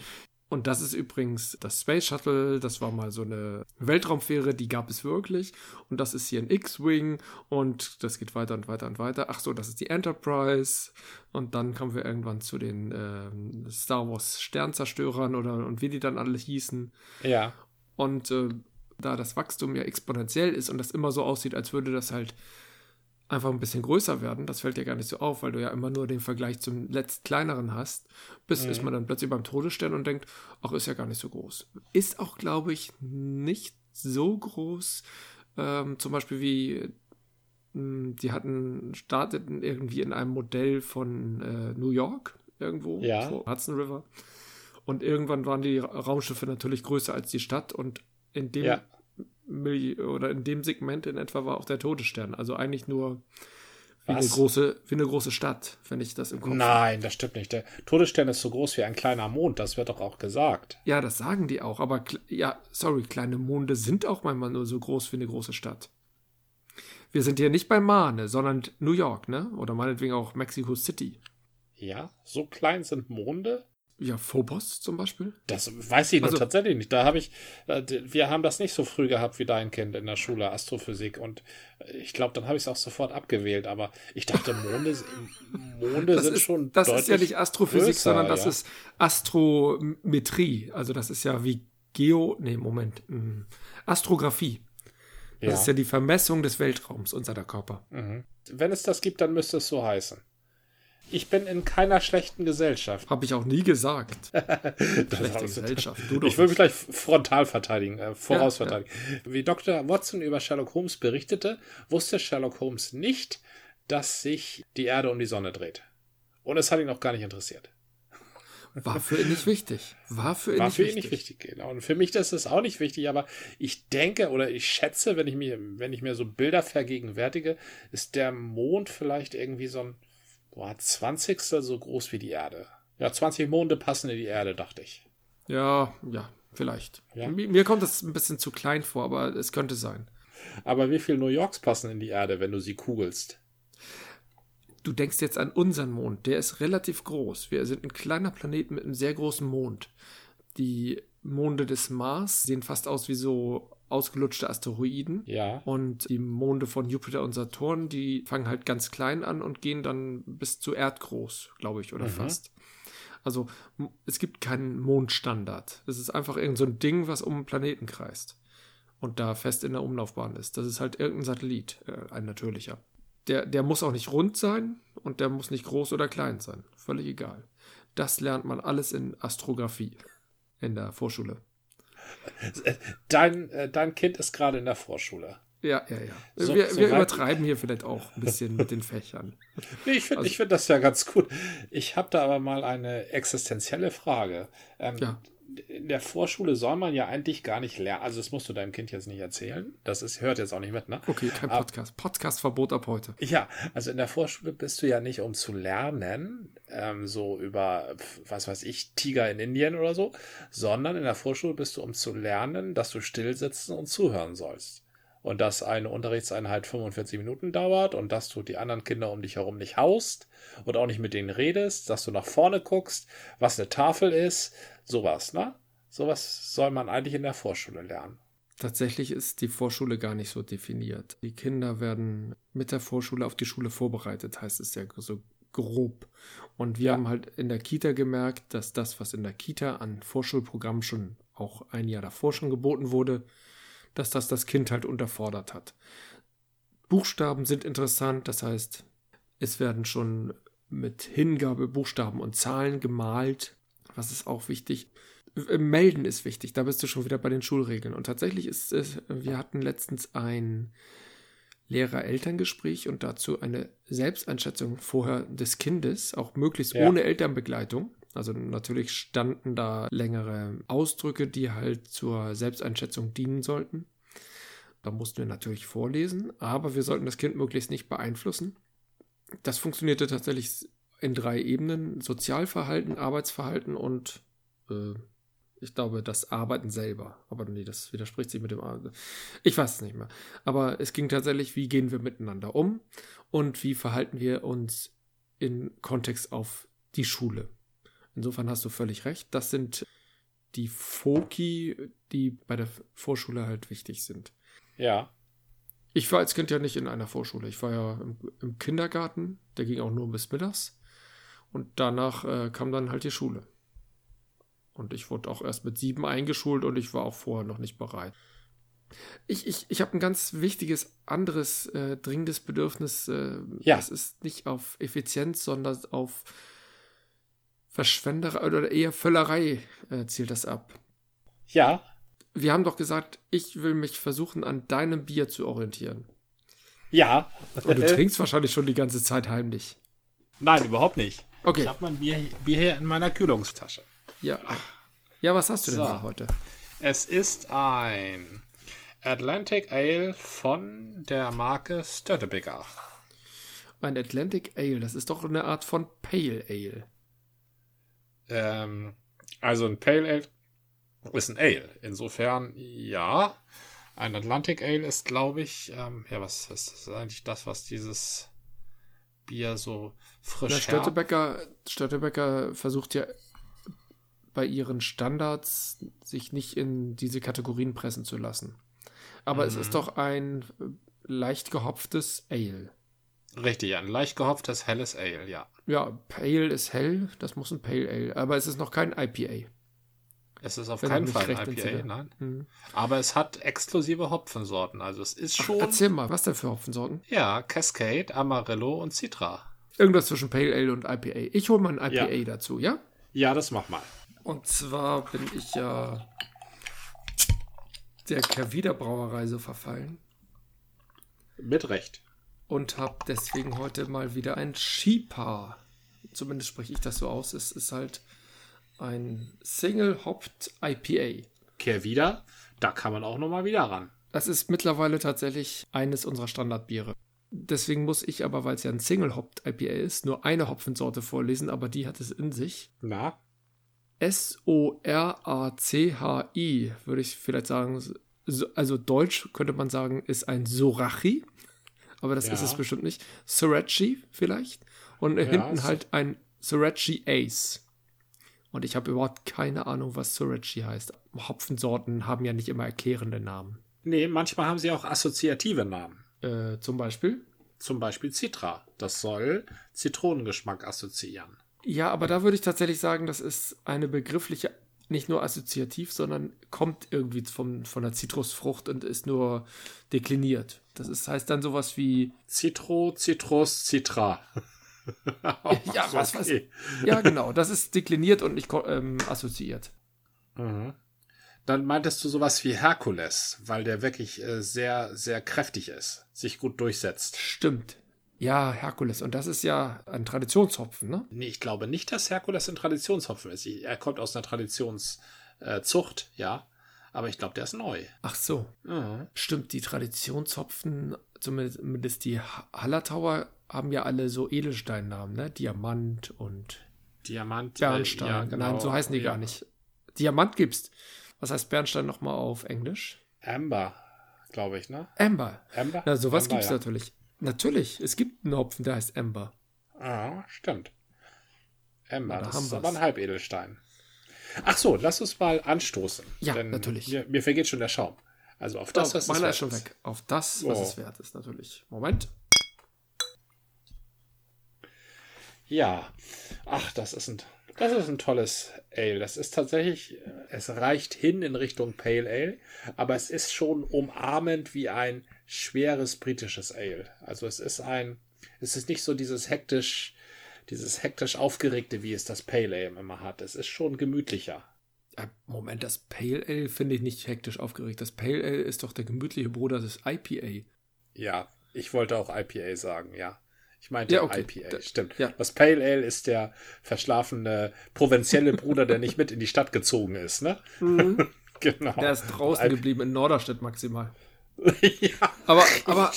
Speaker 1: und das ist übrigens das Space Shuttle. Das war mal so eine Weltraumfähre, die gab es wirklich. Und das ist hier ein X-Wing. Und das geht weiter und weiter und weiter. Ach so, das ist die Enterprise. Und dann kommen wir irgendwann zu den äh, Star Wars Sternzerstörern oder und wie die dann alle hießen.
Speaker 2: Ja.
Speaker 1: Und äh, da das Wachstum ja exponentiell ist und das immer so aussieht, als würde das halt einfach ein bisschen größer werden. Das fällt dir gar nicht so auf, weil du ja immer nur den Vergleich zum letzt kleineren hast. Bis mhm. ist man dann plötzlich beim Todesstern und denkt, ach, ist ja gar nicht so groß. Ist auch, glaube ich, nicht so groß. Ähm, zum Beispiel wie hm, die hatten, starteten irgendwie in einem Modell von äh, New York irgendwo,
Speaker 2: ja.
Speaker 1: vor Hudson River. Und irgendwann waren die Raumschiffe natürlich größer als die Stadt und in dem ja oder in dem Segment in etwa war auch der Todesstern. Also eigentlich nur wie eine, große, wie eine große Stadt, wenn ich das im Kopf
Speaker 2: Nein, habe. das stimmt nicht. Der Todesstern ist so groß wie ein kleiner Mond, das wird doch auch gesagt.
Speaker 1: Ja, das sagen die auch, aber ja, sorry, kleine Monde sind auch manchmal nur so groß wie eine große Stadt. Wir sind hier nicht bei Mahne, sondern New York, ne? Oder meinetwegen auch Mexico City.
Speaker 2: Ja, so klein sind Monde?
Speaker 1: Ja, Phobos zum Beispiel?
Speaker 2: Das weiß ich also, tatsächlich nicht. Da habe ich, äh, wir haben das nicht so früh gehabt wie dein Kind in der Schule, Astrophysik. Und ich glaube, dann habe ich es auch sofort abgewählt. Aber ich dachte, Monde, Monde sind
Speaker 1: ist,
Speaker 2: schon.
Speaker 1: Das ist ja nicht Astrophysik, größer, sondern das ja. ist Astrometrie. Also das ist ja wie Geo, nee, Moment, hm, Astrographie. Das ja. ist ja die Vermessung des Weltraums und seiner Körper.
Speaker 2: Mhm. Wenn es das gibt, dann müsste es so heißen. Ich bin in keiner schlechten Gesellschaft.
Speaker 1: Habe ich auch nie gesagt. [LAUGHS]
Speaker 2: Schlechte Gesellschaft. Du ich will mich gleich frontal verteidigen, äh, vorausverteidigen. Ja, ja. Wie Dr. Watson über Sherlock Holmes berichtete, wusste Sherlock Holmes nicht, dass sich die Erde um die Sonne dreht. Und es hat ihn auch gar nicht interessiert.
Speaker 1: War für ihn nicht wichtig. War für ihn,
Speaker 2: War
Speaker 1: nicht,
Speaker 2: für
Speaker 1: ihn
Speaker 2: nicht wichtig. Genau. Und für mich ist es auch nicht wichtig, aber ich denke oder ich schätze, wenn ich mir, wenn ich mir so Bilder vergegenwärtige, ist der Mond vielleicht irgendwie so ein Boah, 20. so groß wie die Erde. Ja, 20 Monde passen in die Erde, dachte ich.
Speaker 1: Ja, ja, vielleicht. Ja? Mir kommt das ein bisschen zu klein vor, aber es könnte sein.
Speaker 2: Aber wie viele New Yorks passen in die Erde, wenn du sie kugelst?
Speaker 1: Du denkst jetzt an unseren Mond, der ist relativ groß. Wir sind ein kleiner Planet mit einem sehr großen Mond. Die Monde des Mars sehen fast aus wie so ausgelutschte Asteroiden.
Speaker 2: Ja.
Speaker 1: Und die Monde von Jupiter und Saturn, die fangen halt ganz klein an und gehen dann bis zu erdgroß, glaube ich, oder mhm. fast. Also es gibt keinen Mondstandard. Es ist einfach irgendein so ein Ding, was um einen Planeten kreist und da fest in der Umlaufbahn ist. Das ist halt irgendein Satellit, äh, ein natürlicher. Der, der muss auch nicht rund sein und der muss nicht groß oder klein sein. Völlig egal. Das lernt man alles in Astrographie in der Vorschule.
Speaker 2: Dein, äh, dein Kind ist gerade in der Vorschule.
Speaker 1: Ja, ja, ja. So, wir, so wir übertreiben hier vielleicht auch ein bisschen mit den Fächern.
Speaker 2: Nee, ich finde also, find das ja ganz gut. Ich habe da aber mal eine existenzielle Frage. Ähm, ja in der Vorschule soll man ja eigentlich gar nicht lernen. Also, das musst du deinem Kind jetzt nicht erzählen. Das ist, hört jetzt auch nicht mit, ne?
Speaker 1: Okay, kein Podcast. Podcast-Verbot ab heute.
Speaker 2: Ja, also in der Vorschule bist du ja nicht, um zu lernen, ähm, so über, was weiß ich, Tiger in Indien oder so, sondern in der Vorschule bist du, um zu lernen, dass du still sitzen und zuhören sollst. Und dass eine Unterrichtseinheit 45 Minuten dauert und dass du die anderen Kinder um dich herum nicht haust und auch nicht mit denen redest, dass du nach vorne guckst, was eine Tafel ist, sowas, ne? Sowas soll man eigentlich in der Vorschule lernen.
Speaker 1: Tatsächlich ist die Vorschule gar nicht so definiert. Die Kinder werden mit der Vorschule auf die Schule vorbereitet, heißt es ja so grob. Und wir ja. haben halt in der Kita gemerkt, dass das, was in der Kita an Vorschulprogrammen schon auch ein Jahr davor schon geboten wurde, dass das das Kind halt unterfordert hat. Buchstaben sind interessant, das heißt, es werden schon mit Hingabe Buchstaben und Zahlen gemalt, was ist auch wichtig. Äh, melden ist wichtig, da bist du schon wieder bei den Schulregeln. Und tatsächlich ist es, wir hatten letztens ein Lehrer-Elterngespräch und dazu eine Selbsteinschätzung vorher des Kindes, auch möglichst ja. ohne Elternbegleitung. Also natürlich standen da längere Ausdrücke, die halt zur Selbsteinschätzung dienen sollten. Da mussten wir natürlich vorlesen, aber wir sollten das Kind möglichst nicht beeinflussen. Das funktionierte tatsächlich in drei Ebenen: Sozialverhalten, Arbeitsverhalten und äh, ich glaube, das Arbeiten selber. Aber nee, das widerspricht sich mit dem Arbeiten. Ich weiß es nicht mehr. Aber es ging tatsächlich, wie gehen wir miteinander um und wie verhalten wir uns in Kontext auf die Schule. Insofern hast du völlig recht. Das sind die Foki, die bei der Vorschule halt wichtig sind.
Speaker 2: Ja.
Speaker 1: Ich war als Kind ja nicht in einer Vorschule. Ich war ja im, im Kindergarten. Der ging auch nur bis mittags. Und danach äh, kam dann halt die Schule. Und ich wurde auch erst mit sieben eingeschult und ich war auch vorher noch nicht bereit. Ich, ich, ich habe ein ganz wichtiges, anderes, äh, dringendes Bedürfnis. Äh, ja. Das ist nicht auf Effizienz, sondern auf Verschwenderei oder eher Völlerei äh, zielt das ab.
Speaker 2: Ja.
Speaker 1: Wir haben doch gesagt, ich will mich versuchen, an deinem Bier zu orientieren.
Speaker 2: Ja.
Speaker 1: Und du [LAUGHS] trinkst wahrscheinlich schon die ganze Zeit heimlich.
Speaker 2: Nein, überhaupt nicht.
Speaker 1: Okay.
Speaker 2: Ich habe mein Bier, Bier hier in meiner Kühlungstasche.
Speaker 1: Ja. Ja, was hast du denn so. da heute?
Speaker 2: Es ist ein Atlantic Ale von der Marke Stöttebeker.
Speaker 1: Ein Atlantic Ale, das ist doch eine Art von Pale Ale.
Speaker 2: Ähm, also ein Pale Ale ist ein Ale. Insofern, ja. Ein Atlantic Ale ist, glaube ich, ähm, ja, was ist das eigentlich das, was dieses Bier so frisch Der
Speaker 1: Stöttebecker, Stöttebecker versucht ja bei ihren Standards sich nicht in diese Kategorien pressen zu lassen. Aber mhm. es ist doch ein leicht gehopftes Ale.
Speaker 2: Richtig, ein leicht gehopftes helles Ale, ja.
Speaker 1: Ja, Pale ist hell, das muss ein Pale Ale, aber es ist noch kein IPA.
Speaker 2: Es ist auf Wenn keinen Fall ein IPA, nein. Mhm. Aber es hat exklusive Hopfensorten, also es ist schon. Ach,
Speaker 1: erzähl mal, was denn für Hopfensorten?
Speaker 2: Ja, Cascade, Amarillo und Citra.
Speaker 1: Irgendwas zwischen Pale Ale und IPA. Ich hole mal ein IPA ja. dazu, ja?
Speaker 2: Ja, das mach mal.
Speaker 1: Und zwar bin ich ja der Kervida Brauerei so verfallen.
Speaker 2: Mit Recht.
Speaker 1: Und habe deswegen heute mal wieder ein Shipa. Zumindest spreche ich das so aus. Es ist halt ein Single Hopped IPA.
Speaker 2: Kervida, da kann man auch nochmal wieder ran.
Speaker 1: Das ist mittlerweile tatsächlich eines unserer Standardbiere. Deswegen muss ich aber, weil es ja ein Single Hopped IPA ist, nur eine Hopfensorte vorlesen, aber die hat es in sich.
Speaker 2: Na?
Speaker 1: S-O-R-A-C-H-I, würde ich vielleicht sagen. Also Deutsch könnte man sagen, ist ein Sorachi. Aber das ja. ist es bestimmt nicht. Sorachi vielleicht. Und ja, hinten halt ein Sorachi Ace. Und ich habe überhaupt keine Ahnung, was Sorachi heißt. Hopfensorten haben ja nicht immer erklärende Namen.
Speaker 2: Nee, manchmal haben sie auch assoziative Namen.
Speaker 1: Äh, zum Beispiel?
Speaker 2: Zum Beispiel Citra. Das soll Zitronengeschmack assoziieren.
Speaker 1: Ja, aber da würde ich tatsächlich sagen, das ist eine begriffliche, nicht nur assoziativ, sondern kommt irgendwie vom, von der Zitrusfrucht und ist nur dekliniert. Das ist, heißt dann sowas wie
Speaker 2: Citro, Citrus, Citra. [LAUGHS]
Speaker 1: ja, [LAUGHS] was, was, ja, genau. Das ist dekliniert und nicht ähm, assoziiert.
Speaker 2: Mhm. Dann meintest du sowas wie Herkules, weil der wirklich äh, sehr, sehr kräftig ist, sich gut durchsetzt.
Speaker 1: Stimmt. Ja, Herkules. Und das ist ja ein Traditionshopfen, ne?
Speaker 2: Nee, ich glaube nicht, dass Herkules ein Traditionshopfen ist. Er kommt aus einer Traditionszucht, äh, ja. Aber ich glaube, der ist neu.
Speaker 1: Ach so. Mhm. Stimmt, die Traditionshopfen, zumindest die Hallertauer, haben ja alle so Edelsteinnamen, ne? Diamant und
Speaker 2: Diamant,
Speaker 1: Bernstein. Äh, ja, genau. Nein, so heißen die ja. gar nicht. Diamant gibt's. Was heißt Bernstein nochmal auf Englisch?
Speaker 2: Amber. glaube ich, ne?
Speaker 1: Amber.
Speaker 2: Amber?
Speaker 1: Na, sowas
Speaker 2: Amber,
Speaker 1: gibt es
Speaker 2: ja.
Speaker 1: natürlich. Natürlich, es gibt einen Hopfen, der heißt Amber.
Speaker 2: Ah, stimmt.
Speaker 1: Da
Speaker 2: das ist
Speaker 1: wir's.
Speaker 2: aber ein Halbedelstein. Ach so, lass uns mal anstoßen.
Speaker 1: Ja,
Speaker 2: denn
Speaker 1: natürlich.
Speaker 2: Mir, mir vergeht schon der Schaum. Also auf das,
Speaker 1: Das,
Speaker 2: was es wert
Speaker 1: ist schon weg. Auf das, was
Speaker 2: Oh.
Speaker 1: es wert ist, natürlich. Moment.
Speaker 2: Ja. Ach, das ist ein, das ist ein tolles Ale. Das ist tatsächlich, äh, es reicht hin in Richtung Pale Ale, aber es ist schon umarmend wie ein schweres britisches Ale. Also es ist ein, es ist nicht so dieses hektisch, dieses hektisch aufgeregte, wie es das Pale Ale immer hat. Es ist schon gemütlicher.
Speaker 1: Äh, Moment, das Pale Ale finde ich nicht hektisch aufgeregt. Das Pale Ale ist doch der gemütliche Bruder des IPA.
Speaker 2: Ja, ich wollte auch IPA sagen, ja. Ich meinte
Speaker 1: Ja, okay.
Speaker 2: IPA, stimmt.
Speaker 1: ja.
Speaker 2: Das Pale Ale ist der verschlafene provinzielle Bruder, der nicht mit in die Stadt gezogen ist, ne? [LAUGHS] genau.
Speaker 1: Der ist draußen
Speaker 2: I-
Speaker 1: geblieben in Norderstedt maximal. [LAUGHS]
Speaker 2: ja,
Speaker 1: Aber, aber,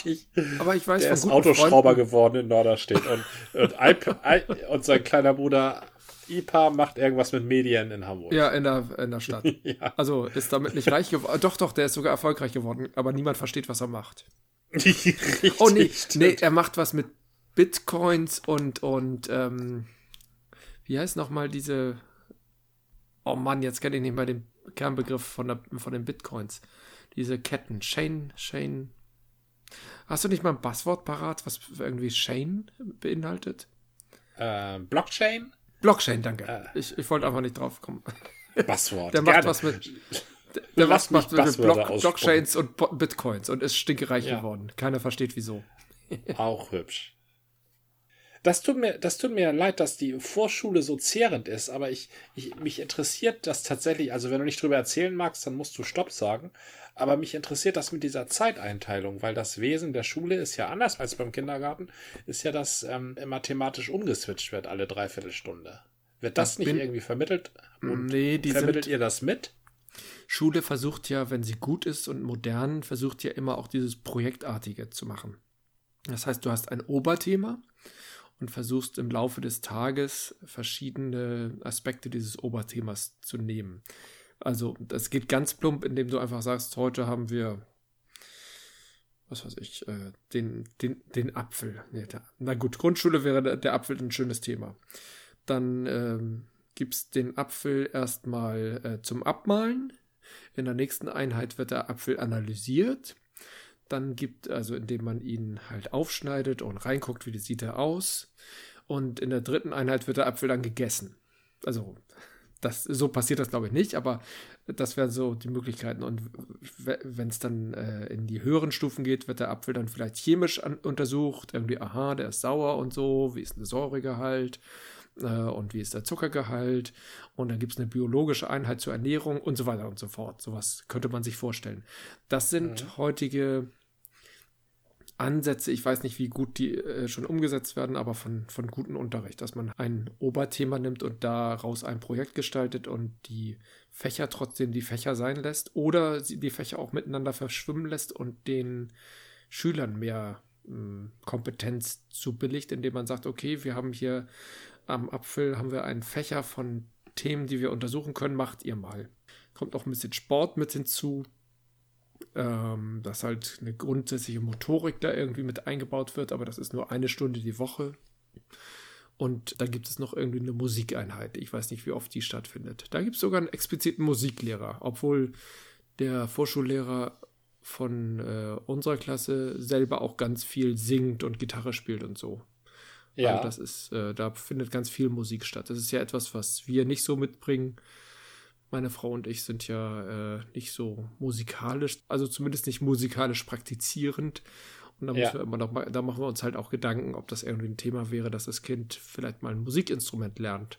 Speaker 1: aber ich weiß
Speaker 2: Der
Speaker 1: von
Speaker 2: ist Autoschrauber
Speaker 1: Freunden,
Speaker 2: geworden in Norderstedt und, und, IP, I, und sein kleiner Bruder IPA macht irgendwas mit Medien in Hamburg.
Speaker 1: Ja, in der, in der Stadt. [LAUGHS]
Speaker 2: Ja.
Speaker 1: Also ist damit nicht reich geworden. Doch, doch, der ist sogar erfolgreich geworden, aber niemand versteht, was er macht.
Speaker 2: Richtig,
Speaker 1: Oh nee,
Speaker 2: stimmt.
Speaker 1: nee, er macht was mit Bitcoins und, und ähm, wie heißt nochmal diese. Oh Mann, jetzt kenne ich nicht mal den Kernbegriff von, der, von den Bitcoins. Diese Ketten. Chain, Chain. Hast du nicht mal ein Passwort parat, was irgendwie Chain beinhaltet?
Speaker 2: Ähm, Blockchain?
Speaker 1: Blockchain, danke.
Speaker 2: Äh.
Speaker 1: Ich, ich wollte einfach nicht drauf kommen.
Speaker 2: Passwort. [LAUGHS]
Speaker 1: Der macht
Speaker 2: Gerne.
Speaker 1: was mit. [LAUGHS] Der
Speaker 2: Lass
Speaker 1: macht, macht mit Block. Blockchains und Bitcoins und ist stinkereich
Speaker 2: Ja.
Speaker 1: geworden. Keiner versteht wieso.
Speaker 2: Auch hübsch. Das tut mir, das tut mir leid, dass die Vorschule so zehrend ist, aber ich, ich, mich interessiert das tatsächlich, also wenn du nicht drüber erzählen magst, dann musst du Stopp sagen. Aber mich interessiert das mit dieser Zeiteinteilung, weil das Wesen der Schule ist ja anders als beim Kindergarten, ist ja, dass ähm, mathematisch umgeswitcht wird alle Dreiviertelstunde. Wird das
Speaker 1: Da
Speaker 2: nicht irgendwie vermittelt? Und
Speaker 1: Nee, die
Speaker 2: vermittelt ihr das mit?
Speaker 1: Schule versucht ja, wenn sie gut ist und modern, versucht ja immer auch dieses Projektartige zu machen. Das heißt, du hast ein Oberthema und versuchst im Laufe des Tages verschiedene Aspekte dieses Oberthemas zu nehmen. Also, das geht ganz plump, indem du einfach sagst, heute haben wir, was weiß ich, äh, den, den, den Apfel. Nee, der, na gut, Grundschule wäre der, der Apfel ein schönes Thema. Dann ähm, gibt's den Apfel erstmal äh, zum Abmalen. In der nächsten Einheit wird der Apfel analysiert. Dann gibt, also indem man ihn halt aufschneidet und reinguckt, wie sieht er aus. Und in der dritten Einheit wird der Apfel dann gegessen. Also, das, so passiert das glaube ich nicht, aber das wären so die Möglichkeiten. Und wenn es dann äh, in die höheren Stufen geht, wird der Apfel dann vielleicht chemisch an, untersucht. Irgendwie, aha, der ist sauer und so. Wie ist der Säuregehalt? Äh, und wie ist der Zuckergehalt? Und dann gibt es eine biologische Einheit zur Ernährung und so weiter und so fort. Sowas könnte man sich vorstellen. Das sind heutige Ansätze, ich weiß nicht, wie gut die äh, schon umgesetzt werden, aber von, von gutem Unterricht, dass man ein Oberthema nimmt und daraus ein Projekt gestaltet und die Fächer trotzdem die Fächer sein lässt oder die Fächer auch miteinander verschwimmen lässt und den Schülern mehr mh, Kompetenz zubilligt, indem man sagt, okay, wir haben hier am Apfel haben wir einen Fächer von Themen, die wir untersuchen können, macht ihr mal. Kommt auch ein bisschen Sport mit hinzu, ähm, dass halt eine grundsätzliche Motorik da irgendwie mit eingebaut wird, aber das ist nur eine Stunde die Woche. Und dann gibt es noch irgendwie eine Musikeinheit. Ich weiß nicht, wie oft die stattfindet. Da gibt es sogar einen expliziten Musiklehrer, obwohl der Vorschullehrer von äh, unserer Klasse selber auch ganz viel singt und Gitarre spielt und so.
Speaker 2: Ja.
Speaker 1: Also das ist, äh, da findet ganz viel Musik statt. Das ist ja etwas, was wir nicht so mitbringen. Meine Frau und ich sind ja äh, nicht so musikalisch, also zumindest nicht musikalisch praktizierend. Und da,
Speaker 2: Ja.
Speaker 1: müssen wir immer noch mal, da machen wir uns halt auch Gedanken, ob das irgendwie ein Thema wäre, dass das Kind vielleicht mal ein Musikinstrument lernt.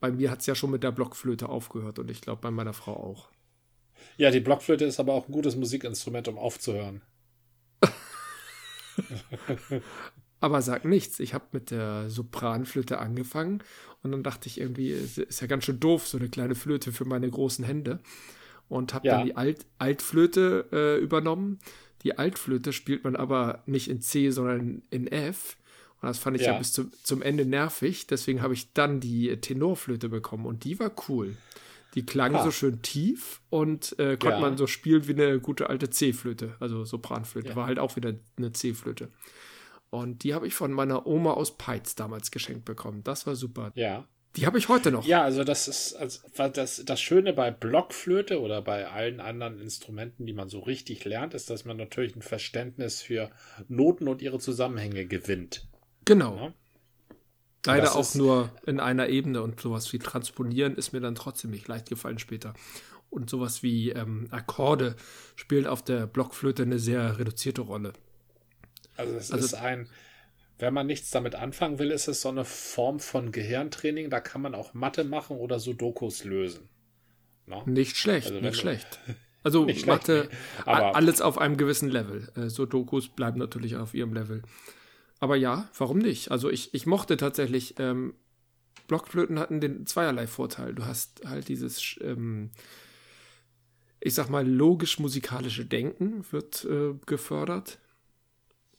Speaker 1: Bei mir hat es ja schon mit der Blockflöte aufgehört und ich glaube bei meiner Frau auch.
Speaker 2: ja, die Blockflöte ist aber auch ein gutes Musikinstrument, um aufzuhören. [LAUGHS]
Speaker 1: Aber sag nichts. Ich habe mit der Sopranflöte angefangen und dann dachte ich irgendwie, es ist ja ganz schön doof, so eine kleine Flöte für meine großen Hände. Und habe
Speaker 2: Ja.
Speaker 1: dann die Alt Altflöte äh, übernommen. Die Altflöte spielt man aber nicht in C, sondern in F. Und das fand ich ja,
Speaker 2: Ja.
Speaker 1: bis zum, zum Ende nervig. Deswegen habe ich dann die Tenorflöte bekommen und die war cool. Die klangen ah. so schön tief und äh, konnte ja. man so spielen wie eine gute alte C-Flöte, also Sopranflöte. War halt auch wieder eine C-Flöte. Und die habe ich von meiner Oma aus Peitz damals geschenkt bekommen. Das war super.
Speaker 2: Ja.
Speaker 1: Die habe ich heute noch.
Speaker 2: Ja, also das ist also das, das Schöne bei Blockflöte oder bei allen anderen Instrumenten, die man so richtig lernt, ist, dass man natürlich ein Verständnis für Noten und ihre Zusammenhänge gewinnt.
Speaker 1: Genau. Ja? Leider auch nur in einer Ebene und sowas wie Transponieren ist mir dann trotzdem nicht leicht gefallen später. Und sowas wie ähm, Akkorde spielt auf der Blockflöte eine sehr reduzierte Rolle.
Speaker 2: Also es also, ist ein, wenn man nichts damit anfangen will, ist es so eine Form von Gehirntraining. Da kann man auch Mathe machen oder Sudokus lösen.
Speaker 1: No? Nicht schlecht, also nicht schlecht. [LAUGHS] Also nicht Mathe, nee. alles auf einem gewissen Level. Äh, Sudokus bleiben natürlich auf ihrem Level. Aber ja, warum nicht? Also ich, ich mochte tatsächlich, ähm, Blockflöten hatten den zweierlei Vorteil. Du hast halt dieses, ähm, ich sag mal, logisch-musikalische Denken wird äh, gefördert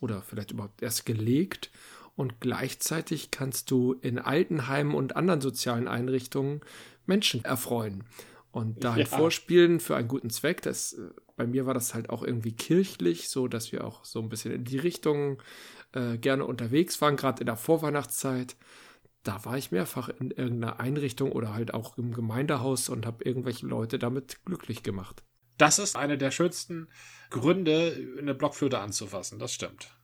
Speaker 1: oder vielleicht überhaupt erst gelegt. Und gleichzeitig kannst du in Altenheimen und anderen sozialen Einrichtungen Menschen erfreuen. Und da ja. vorspielen für einen guten Zweck, das, äh, bei mir war das halt auch irgendwie kirchlich, so dass wir auch so ein bisschen in die Richtung äh, gerne unterwegs waren, gerade in der Vorweihnachtszeit. Da war ich mehrfach in irgendeiner Einrichtung oder halt auch im Gemeindehaus und habe irgendwelche Leute damit glücklich gemacht.
Speaker 2: Das ist einer der schönsten Gründe, eine Blockflöte anzufassen. Das stimmt.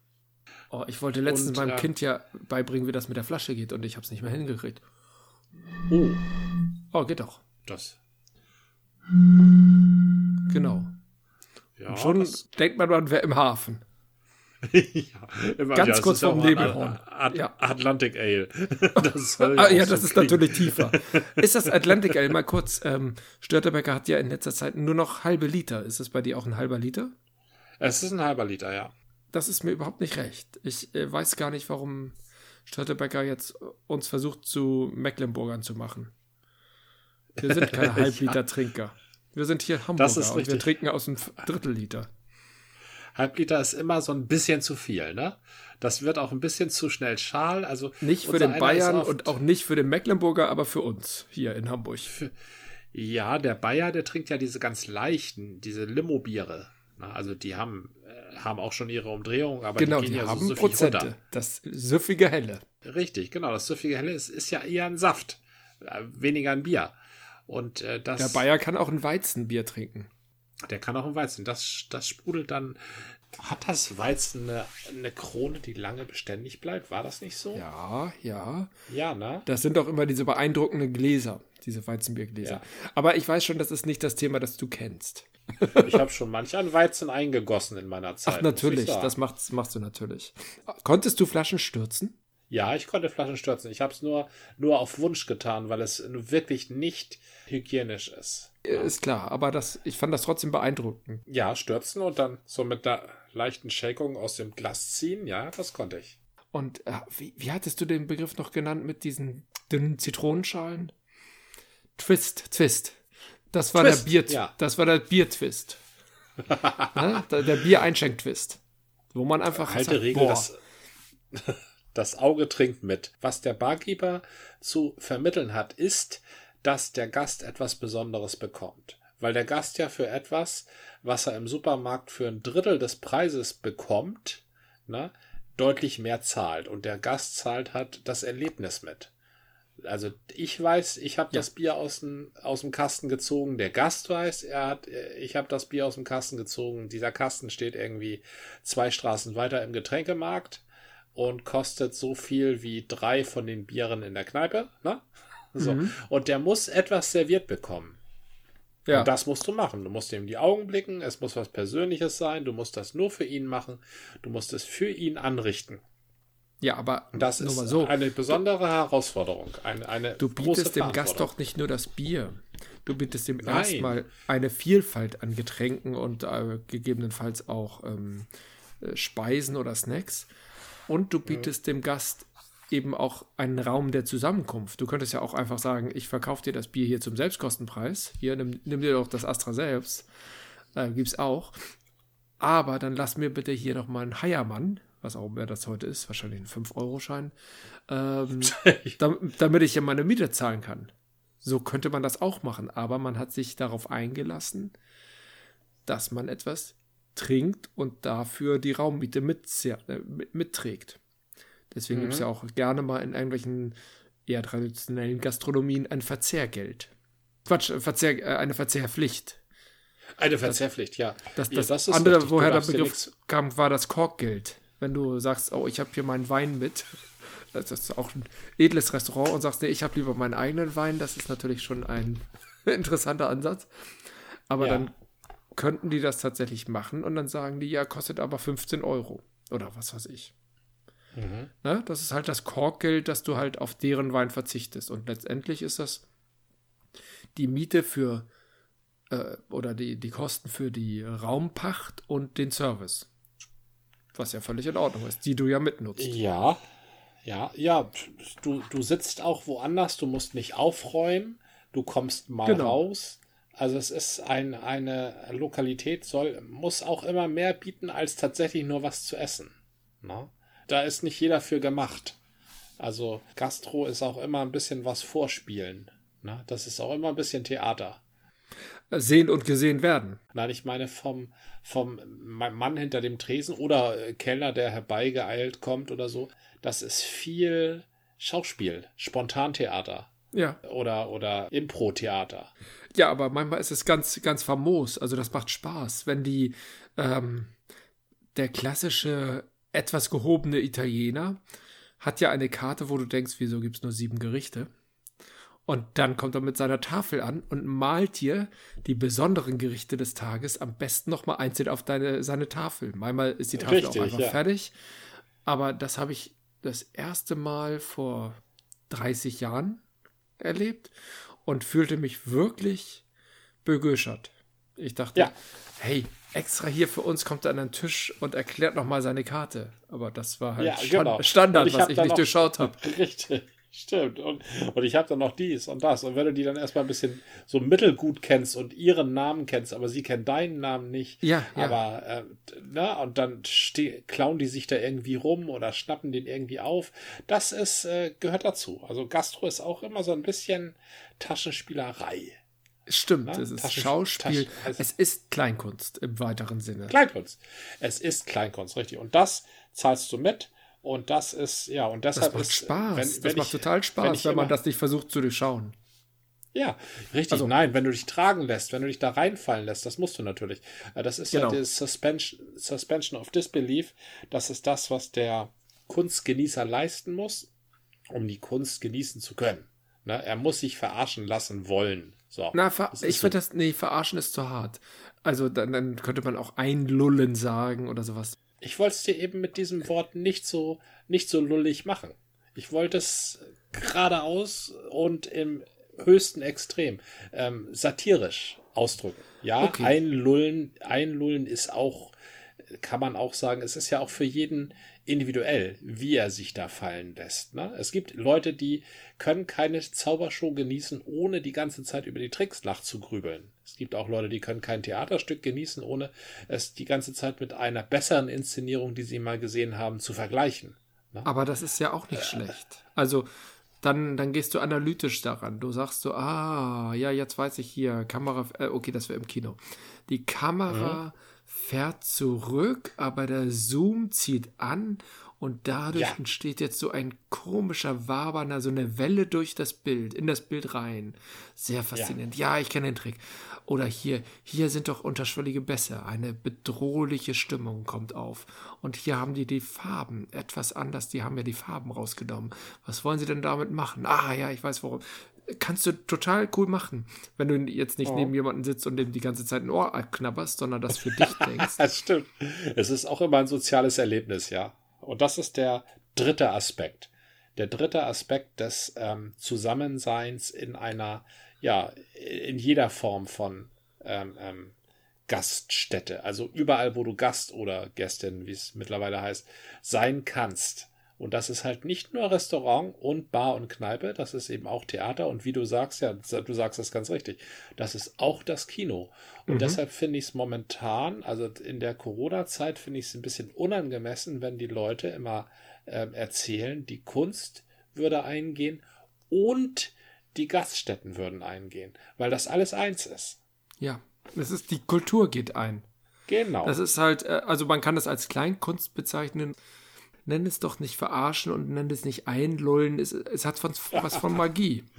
Speaker 1: Oh, ich wollte letztens und, meinem äh, Kind ja beibringen, wie das mit der Flasche geht und ich habe es nicht mehr hingekriegt.
Speaker 2: Oh.
Speaker 1: Oh, geht doch.
Speaker 2: Das.
Speaker 1: Genau. Ja, und schon denkt man, man wäre im Hafen. [LAUGHS]
Speaker 2: ja,
Speaker 1: Ganz ja, kurz vorm Nebelhorn.
Speaker 2: At ja. Atlantic Ale. [LAUGHS]
Speaker 1: das [LAUGHS] ah, ja, das so ist kriegen. natürlich tiefer. Ist das Atlantic Ale? Mal kurz. Ähm, Störtebecker hat ja in letzter Zeit nur noch halbe Liter. Ist es bei dir auch ein halber Liter?
Speaker 2: Es ist ein halber Liter, ja.
Speaker 1: Das ist mir überhaupt nicht recht. Ich äh, weiß gar nicht, warum Störtebecker jetzt uns versucht, zu Mecklenburgern zu machen. Wir sind keine Halbliter-Trinker. Wir sind hier Hamburger und wir trinken aus einem Drittelliter.
Speaker 2: Halbliter ist immer so ein bisschen zu viel, ne? Das wird auch ein bisschen zu schnell schal. Also
Speaker 1: nicht für den Bayern und auch nicht für den Mecklenburger, aber für uns hier in Hamburg. Für,
Speaker 2: ja, der Bayer, der trinkt ja diese ganz leichten, diese Limo-Biere. Also die haben, äh, haben auch schon ihre Umdrehung, aber
Speaker 1: genau,
Speaker 2: die gehen
Speaker 1: die
Speaker 2: ja
Speaker 1: haben so Prozente. Runter. Das süffige Helle.
Speaker 2: Richtig, genau. Das süffige Helle ist, ist ja eher ein Saft, äh, weniger ein Bier. Und äh, das.
Speaker 1: Der Bayer kann auch ein Weizenbier trinken.
Speaker 2: Der kann auch ein Weizen. Das, das sprudelt dann. Hat das Weizen eine, eine Krone, die lange beständig bleibt? War das nicht so?
Speaker 1: Ja, ja.
Speaker 2: Ja, ne?
Speaker 1: Das sind doch immer diese beeindruckenden Gläser, diese Weizenbiergläser. Ja. Aber ich weiß schon, das ist nicht das Thema, das du kennst.
Speaker 2: Ich habe schon manch ein Weizen eingegossen in meiner Zeit.
Speaker 1: Ach, natürlich, das machst, machst du natürlich. Konntest du Flaschen stürzen?
Speaker 2: Ja, ich konnte Flaschen stürzen. Ich habe es nur, nur auf Wunsch getan, weil es wirklich nicht hygienisch ist.
Speaker 1: Ist klar, aber das, ich fand das trotzdem beeindruckend.
Speaker 2: Ja, stürzen und dann so mit der leichten Shakung aus dem Glas ziehen, ja, das konnte ich.
Speaker 1: Und äh, wie, wie hattest du den Begriff noch genannt mit diesen dünnen Zitronenschalen? Twist, Twist. Das war Twist, der Bier, ja. das war der Biertwist. [LAUGHS] ne? Der Biereinschenk-Twist. Wo man einfach
Speaker 2: Alte sagt, Regel, boah. Das, [LAUGHS] das Auge trinkt mit. Was der Barkeeper zu vermitteln hat, ist, dass der Gast etwas Besonderes bekommt. Weil der Gast ja für etwas, was er im Supermarkt für ein Drittel des Preises bekommt, ne, deutlich mehr zahlt. Und der Gast zahlt hat das Erlebnis mit. Also ich weiß, ich habe ja. das Bier aus dem, aus dem Kasten gezogen. Der Gast weiß, er hat, ich habe das Bier aus dem Kasten gezogen. Dieser Kasten steht irgendwie zwei Straßen weiter im Getränkemarkt und kostet so viel wie drei von den Bieren in der Kneipe. Ne? [LAUGHS] So. Mhm. Und der muss etwas serviert bekommen. Ja. Und das musst du machen. Du musst ihm die Augen blicken, es muss was Persönliches sein, du musst das nur für ihn machen, du musst es für ihn anrichten.
Speaker 1: Ja, aber
Speaker 2: das ist so. eine besondere Herausforderung. Eine, eine
Speaker 1: du bietest dem Gast doch nicht nur das Bier. Du bietest ihm erstmal eine Vielfalt an Getränken und äh, gegebenenfalls auch ähm, äh, Speisen oder Snacks. Und du bietest ja. dem Gast eben auch einen Raum der Zusammenkunft. Du könntest ja auch einfach sagen, ich verkaufe dir das Bier hier zum Selbstkostenpreis. Hier, nimm, nimm dir doch das Astra selbst. Äh, gibt's auch. Aber dann lass mir bitte hier nochmal einen Heiermann was auch immer das heute ist, wahrscheinlich ein 5-Euro-Schein, ähm, [LAUGHS] damit ich ja meine Miete zahlen kann. so könnte man das auch machen, aber man hat sich darauf eingelassen, dass man etwas trinkt und dafür die Raummiete mit, äh, mitträgt. Deswegen mhm. gibt es ja auch gerne mal in irgendwelchen eher traditionellen Gastronomien ein Verzehrgeld. Quatsch, Verzehr, äh, eine Verzehrpflicht.
Speaker 2: Eine Verzehrpflicht, ja.
Speaker 1: Das,
Speaker 2: das,
Speaker 1: ja, das andere, richtig. woher der Begriff kam, war das Korkgeld. Wenn du sagst, oh, ich habe hier meinen Wein mit, [LAUGHS] das ist auch ein edles Restaurant und sagst, nee, ich habe lieber meinen eigenen Wein, das ist natürlich schon ein [LAUGHS] interessanter Ansatz. Aber ja. dann könnten die das tatsächlich machen und dann sagen die, ja, kostet aber 15 Euro oder was weiß ich. Mhm. Ne? Das ist halt das Korkgeld, dass du halt auf deren Wein verzichtest. Und letztendlich ist das die Miete für äh, oder die, die Kosten für die Raumpacht und den Service. Was ja völlig in Ordnung ist, die du ja mitnutzt.
Speaker 2: Ja, ja, ja. Du, du sitzt auch woanders, du musst nicht aufräumen, du kommst mal genau. raus. Also es ist ein, eine Lokalität, soll, muss auch immer mehr bieten, als tatsächlich nur was zu essen. Na? Ne? Da ist nicht jeder für gemacht. Also Gastro ist auch immer ein bisschen was vorspielen. Na? Ne? Das ist auch immer ein bisschen Theater
Speaker 1: sehen und gesehen werden.
Speaker 2: Nein, ich meine vom, vom Mann hinter dem Tresen oder äh, Kellner, der herbeigeeilt kommt oder so. Das ist viel Schauspiel, Spontantheater.
Speaker 1: Ja.
Speaker 2: Oder, oder Impro-Theater.
Speaker 1: Ja, aber manchmal ist es ganz, ganz famos. Also das macht Spaß, wenn die, ähm, der klassische, etwas gehobene Italiener hat ja eine Karte, wo du denkst, wieso gibt es nur sieben Gerichte? Und dann kommt er mit seiner Tafel an und malt dir die besonderen Gerichte des Tages am besten nochmal einzeln auf deine, seine Tafel. Manchmal ist die Tafel Richtig, auch einfach ja. fertig. Aber das habe ich das erste Mal vor 30 Jahren erlebt und fühlte mich wirklich begöschert. Ich dachte, ja. hey, extra hier für uns kommt er an den Tisch und erklärt nochmal seine Karte. Aber das war halt ja, Stand genau. Standard, ich was ich nicht durchschaut habe. [LAUGHS]
Speaker 2: Richtig. Stimmt. Und, und ich habe dann noch dies und das. Und wenn du die dann erstmal ein bisschen so mittelgut kennst und ihren Namen kennst, aber sie kennen deinen Namen nicht.
Speaker 1: Ja,
Speaker 2: ja. Aber, äh, na, und dann klauen die sich da irgendwie rum oder schnappen den irgendwie auf. Das ist, äh, gehört dazu. Also Gastro ist auch immer so ein bisschen Taschenspielerei.
Speaker 1: Stimmt, Na? es ist Taschen, Schauspiel. Taschen, also es ist Kleinkunst im weiteren Sinne.
Speaker 2: Kleinkunst. Es ist Kleinkunst, richtig. Und das zahlst du mit. Und das ist, ja, und deshalb
Speaker 1: das macht
Speaker 2: ist,
Speaker 1: Spaß. Wenn, wenn das macht total Spaß, wenn, wenn man das nicht versucht zu durchschauen.
Speaker 2: Ja, richtig. Also, Nein, wenn du dich tragen lässt, wenn du dich da reinfallen lässt, das musst du natürlich. Äh, das ist genau. ja die Suspension, Suspension of Disbelief. Das ist das, was der Kunstgenießer leisten muss, um die Kunst genießen zu können. Ne? Er muss sich verarschen lassen wollen. So,
Speaker 1: Na, ich finde das, nee, verarschen ist zu hart. Also dann, dann könnte man auch einlullen sagen oder sowas.
Speaker 2: Ich wollte es dir eben mit diesem Wort nicht so, nicht so lullig machen. Ich wollte es geradeaus und im höchsten Extrem ähm, satirisch ausdrücken. Ja, okay. einlullen, einlullen ist auch, kann man auch sagen, es ist ja auch für jeden individuell, wie er sich da fallen lässt. Ne? Es gibt Leute, die können keine Zaubershow genießen, ohne die ganze Zeit über die Tricks nachzugrübeln. Es gibt auch Leute, die können kein Theaterstück genießen, ohne es die ganze Zeit mit einer besseren Inszenierung, die sie mal gesehen haben, zu vergleichen.
Speaker 1: Ne? Aber das ist ja auch nicht äh, schlecht. Also dann, dann gehst du analytisch daran. Du sagst so, ah, ja, jetzt weiß ich hier, Kamera, äh, okay, das wäre im Kino. Die Kamera mhm fährt zurück, aber der Zoom zieht an und dadurch ja. entsteht jetzt so ein komischer Waberner, so eine Welle durch das Bild, in das Bild rein. Sehr faszinierend. Ja, ja ich kenne den Trick. Oder hier, hier sind doch unterschwellige Bässe. Eine bedrohliche Stimmung kommt auf. Und hier haben die die Farben etwas anders. Die haben ja die Farben rausgenommen. Was wollen sie denn damit machen? Ah, ja, ich weiß warum kannst du total cool machen, wenn du jetzt nicht oh. neben jemanden sitzt und dem die ganze Zeit ein Ohr knabberst, sondern das für dich denkst. [LAUGHS]
Speaker 2: das stimmt. Es ist auch immer ein soziales Erlebnis, ja. Und das ist der dritte Aspekt. Der dritte Aspekt des ähm, Zusammenseins in einer, ja, in jeder Form von ähm, ähm, Gaststätte. Also überall, wo du Gast oder Gästin, wie es mittlerweile heißt, sein kannst. Und das ist halt nicht nur Restaurant und Bar und Kneipe, das ist eben auch Theater. Und wie du sagst, ja, du sagst das ganz richtig, das ist auch das Kino. Und mhm. deshalb finde ich es momentan, also in der Corona-Zeit finde ich es ein bisschen unangemessen, wenn die Leute immer äh, erzählen, die Kunst würde eingehen und die Gaststätten würden eingehen, weil das alles eins ist.
Speaker 1: Ja, es ist die Kultur geht ein.
Speaker 2: Genau.
Speaker 1: Das ist halt, äh, also man kann das als Kleinkunst bezeichnen. Nenn es doch nicht verarschen und nenn es nicht einlullen. Es, es hat von, was von Magie. [LAUGHS]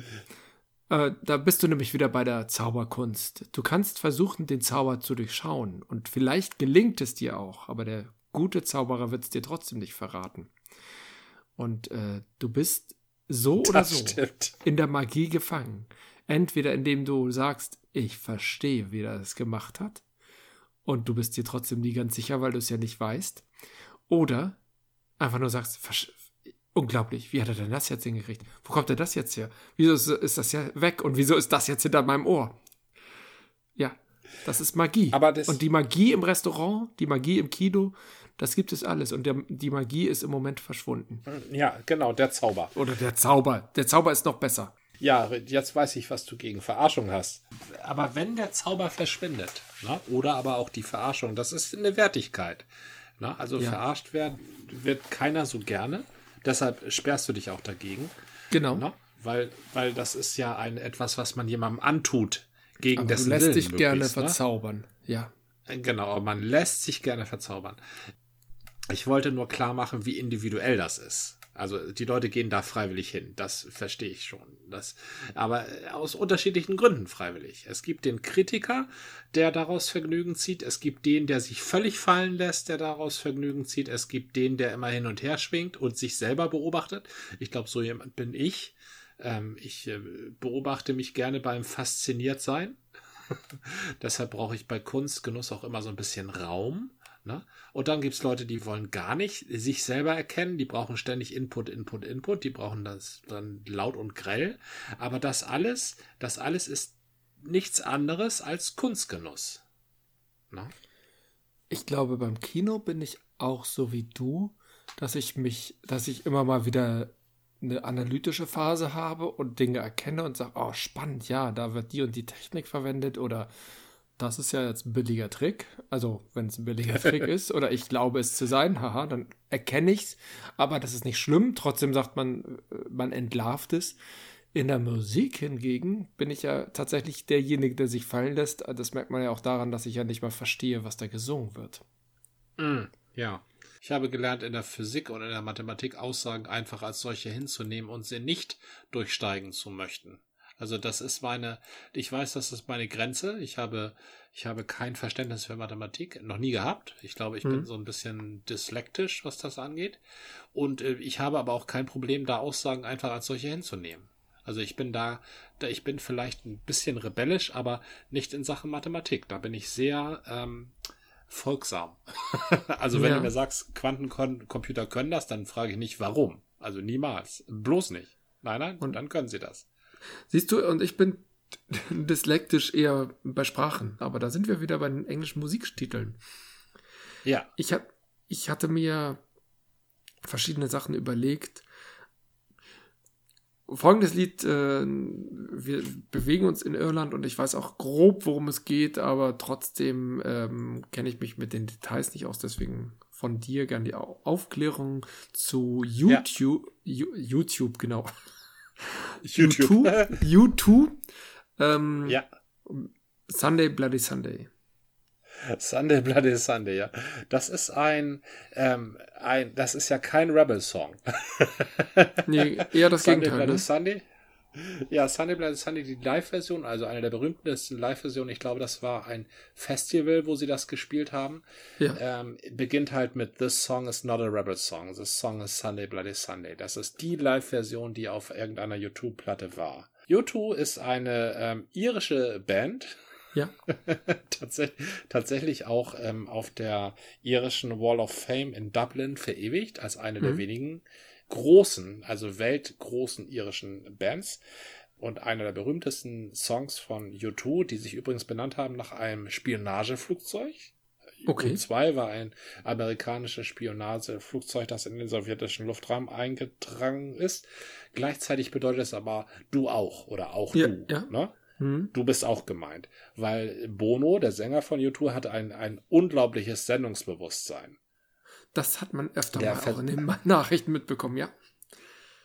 Speaker 1: Äh, da bist du nämlich wieder bei der Zauberkunst. Du kannst versuchen, den Zauber zu durchschauen. Und vielleicht gelingt es dir auch, aber der gute Zauberer wird es dir trotzdem nicht verraten. Und äh, du bist so das oder so stimmt. in der Magie gefangen. Entweder indem du sagst, ich verstehe, wie er das gemacht hat, und du bist dir trotzdem nie ganz sicher, weil du es ja nicht weißt. Oder einfach nur sagst, unglaublich, wie hat er denn das jetzt hingekriegt? Wo kommt er das jetzt her? Wieso ist, ist, das ja weg und wieso ist das jetzt hinter meinem Ohr? Ja, das ist Magie.
Speaker 2: Aber das
Speaker 1: und die Magie im Restaurant, die Magie im Kino, das gibt es alles. Und der, die Magie ist im Moment verschwunden.
Speaker 2: Ja, genau, der Zauber.
Speaker 1: Oder der Zauber. Der Zauber ist noch besser.
Speaker 2: Ja, jetzt weiß ich, was du gegen Verarschung hast. Aber wenn der Zauber verschwindet, ne, oder aber auch die Verarschung, das ist eine Wertigkeit. Na, also ja. verarscht werden wird keiner so gerne. Deshalb sperrst du dich auch dagegen.
Speaker 1: Genau. Na,
Speaker 2: weil, weil das ist ja ein, etwas, was man jemandem antut. Gegen
Speaker 1: aber
Speaker 2: dessen
Speaker 1: du lässt Willen dich gerne ne? verzaubern. Ja.
Speaker 2: Genau, man lässt sich gerne verzaubern. Ich wollte nur klar machen, wie individuell das ist. Also die Leute gehen da freiwillig hin, das verstehe ich schon. Das, aber aus unterschiedlichen Gründen freiwillig. Es gibt den Kritiker, der daraus Vergnügen zieht. Es gibt den, der sich völlig fallen lässt, der daraus Vergnügen zieht. Es gibt den, der immer hin und her schwingt und sich selber beobachtet. Ich glaube, so jemand bin ich. Ähm, ich äh, beobachte mich gerne beim Fasziniert sein. [LAUGHS] Deshalb brauche ich bei Kunstgenuss auch immer so ein bisschen Raum. Ne? Und dann gibt es Leute, die wollen gar nicht sich selber erkennen, die brauchen ständig Input, Input, Input, die brauchen das dann laut und grell. Aber das alles, das alles ist nichts anderes als Kunstgenuss. Ne?
Speaker 1: Ich glaube, beim Kino bin ich auch so wie du, dass ich mich, dass ich immer mal wieder eine analytische Phase habe und Dinge erkenne und sage, oh, spannend, ja, da wird die und die Technik verwendet oder das ist ja jetzt ein billiger Trick. Also, wenn es ein billiger Trick [LAUGHS] ist, oder ich glaube es zu sein, haha, dann erkenne ich es. Aber das ist nicht schlimm. Trotzdem sagt man, äh, man entlarvt es. In der Musik hingegen bin ich ja tatsächlich derjenige, der sich fallen lässt. Das merkt man ja auch daran, dass ich ja nicht mal verstehe, was da gesungen wird.
Speaker 2: Mm, ja. Ich habe gelernt, in der Physik und in der Mathematik Aussagen einfach als solche hinzunehmen und sie nicht durchsteigen zu möchten. Also das ist meine, ich weiß, das ist meine Grenze. Ich habe, ich habe kein Verständnis für Mathematik, noch nie gehabt. Ich glaube, ich mhm. bin so ein bisschen dyslektisch, was das angeht. Und äh, ich habe aber auch kein Problem, da Aussagen einfach als solche hinzunehmen. Also ich bin da, da, ich bin vielleicht ein bisschen rebellisch, aber nicht in Sachen Mathematik. Da bin ich sehr ähm, folgsam. [LAUGHS] also wenn ja. du mir sagst, Quantencomputer können das, dann frage ich nicht, warum. Also niemals. Bloß nicht. Nein, nein, und dann können sie das.
Speaker 1: Siehst du, und ich bin [LAUGHS] dyslektisch eher bei Sprachen, aber da sind wir wieder bei den englischen Musiktiteln.
Speaker 2: Ja.
Speaker 1: Ich, hab, ich hatte mir verschiedene Sachen überlegt. Folgendes Lied, äh, wir bewegen uns in Irland und ich weiß auch grob, worum es geht, aber trotzdem ähm, kenne ich mich mit den Details nicht aus, deswegen von dir gern die Aufklärung zu YouTube. Ja. YouTube, genau.
Speaker 2: YouTube. [LAUGHS]
Speaker 1: YouTube. Ähm,
Speaker 2: ja.
Speaker 1: Sunday Bloody Sunday.
Speaker 2: Sunday Bloody Sunday, ja. Das ist ein, ähm, ein, das ist ja kein Rebel-Song.
Speaker 1: nee, eher das
Speaker 2: Sunday
Speaker 1: Gegenteil.
Speaker 2: Bloody
Speaker 1: ne?
Speaker 2: Sunday. Ja, Sunday Bloody Sunday, die Live-Version, also eine der berühmtesten Live-Versionen, ich glaube, das war ein Festival, wo sie das gespielt haben,
Speaker 1: ja.
Speaker 2: ähm, beginnt halt mit This Song is not a Rebel Song, This Song is Sunday Bloody Sunday. Das ist die Live-Version, die auf irgendeiner YouTube-Platte war. U2 ist eine ähm, irische Band.
Speaker 1: Ja. [LAUGHS]
Speaker 2: tatsächlich, tatsächlich auch ähm, auf der irischen Wall of Fame in Dublin verewigt, als eine mhm. der wenigen großen, also weltgroßen irischen Bands. Und einer der berühmtesten Songs von U2, die sich übrigens benannt haben nach einem Spionageflugzeug.
Speaker 1: Okay.
Speaker 2: U-2 war ein amerikanisches Spionageflugzeug, das in den sowjetischen Luftraum eingedrangen ist. Gleichzeitig bedeutet es aber du auch oder auch
Speaker 1: ja,
Speaker 2: du.
Speaker 1: Ja.
Speaker 2: Ne? Hm. Du bist auch gemeint. Weil Bono, der Sänger von U2, hat ein, ein unglaubliches Sendungsbewusstsein.
Speaker 1: Das hat man öfter der mal auch in den [LAUGHS] Nachrichten mitbekommen, ja.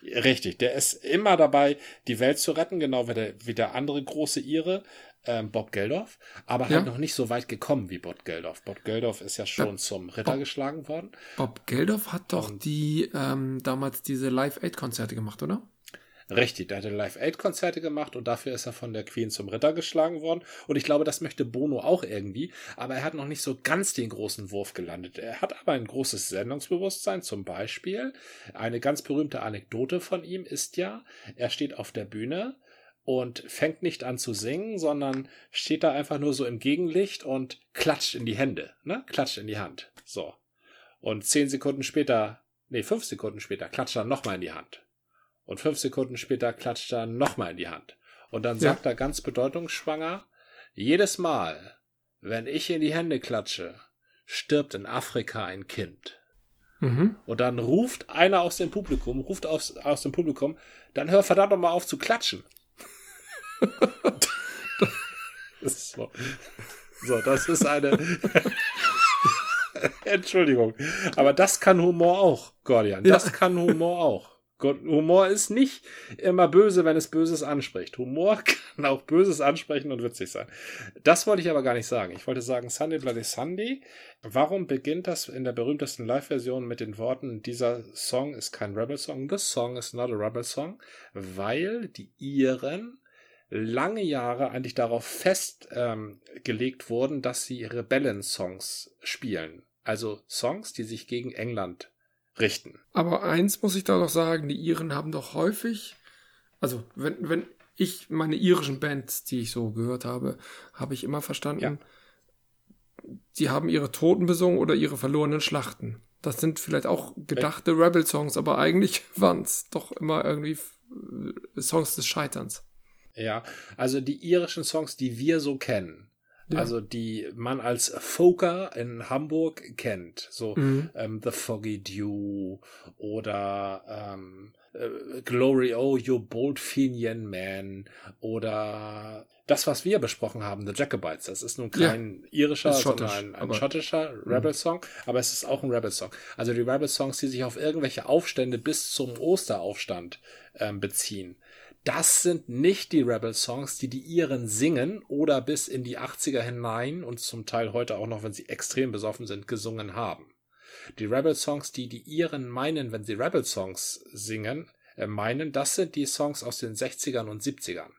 Speaker 2: Richtig, der ist immer dabei, die Welt zu retten, genau wie der, wie der andere große Ire, ähm, Bob Geldof, aber halt ja. noch nicht so weit gekommen wie Bob Geldof. Bob Geldof ist ja schon ja. zum Ritter Bob, geschlagen worden.
Speaker 1: Bob Geldof hat doch Und, die ähm, damals diese Live-Aid-Konzerte gemacht, oder?
Speaker 2: Richtig, der hatte Live-Aid-Konzerte gemacht und dafür ist er von der Queen zum Ritter geschlagen worden. Und ich glaube, das möchte Bono auch irgendwie, aber er hat noch nicht so ganz den großen Wurf gelandet. Er hat aber ein großes Sendungsbewusstsein. Zum Beispiel, eine ganz berühmte Anekdote von ihm ist ja, er steht auf der Bühne und fängt nicht an zu singen, sondern steht da einfach nur so im Gegenlicht und klatscht in die Hände, ne? Klatscht in die Hand. So. Und zehn Sekunden später, nee, fünf Sekunden später klatscht er nochmal in die Hand. Und fünf Sekunden später klatscht er nochmal in die Hand. Und dann ja. sagt er ganz bedeutungsschwanger, jedes Mal, wenn ich in die Hände klatsche, stirbt in Afrika ein Kind. Mhm. Und dann ruft einer aus dem Publikum, ruft aus, aus dem Publikum, dann hör verdammt nochmal auf zu klatschen. [LAUGHS] so. so, das ist eine. [LAUGHS] Entschuldigung. Aber das kann Humor auch, Gordian. Das ja. kann Humor auch. Humor ist nicht immer böse, wenn es Böses anspricht. Humor [LAUGHS] kann auch Böses ansprechen und witzig sein. Das wollte ich aber gar nicht sagen. Ich wollte sagen, Sunday Bloody Sunday. Warum beginnt das in der berühmtesten Live-Version mit den Worten, dieser Song ist kein Rebel-Song, this song is not a Rebel-Song, weil die Iren lange Jahre eigentlich darauf festgelegt ähm, wurden, dass sie Rebellen-Songs spielen. Also Songs, die sich gegen England richten.
Speaker 1: Aber eins muss ich da doch sagen, die Iren haben doch häufig, also wenn, wenn ich meine irischen Bands, die ich so gehört habe, habe ich immer verstanden, ja. die haben ihre Toten besungen oder ihre verlorenen Schlachten. Das sind vielleicht auch gedachte Rebel-Songs, aber eigentlich [LAUGHS] waren es doch immer irgendwie Songs des Scheiterns.
Speaker 2: Ja, also die irischen Songs, die wir so kennen, ja. Also die man als Folker in Hamburg kennt. So mhm. ähm, The Foggy Dew oder ähm, äh, Glory Oh, You Bold Fenian Man oder das, was wir besprochen haben, The Jacobites. Das ist nun kein ja. irischer, sondern ein, ein schottischer mhm. Rebel-Song, aber es ist auch ein Rebel-Song. Also die Rebel-Songs, die sich auf irgendwelche Aufstände bis zum Osteraufstand ähm, beziehen das sind nicht die Rebel-Songs, die die Iren singen oder bis in die 80er hinein und zum Teil heute auch noch, wenn sie extrem besoffen sind, gesungen haben. Die Rebel-Songs, die die Iren meinen, wenn sie Rebel-Songs singen, äh, meinen, das sind die Songs aus den 60ern und 70ern.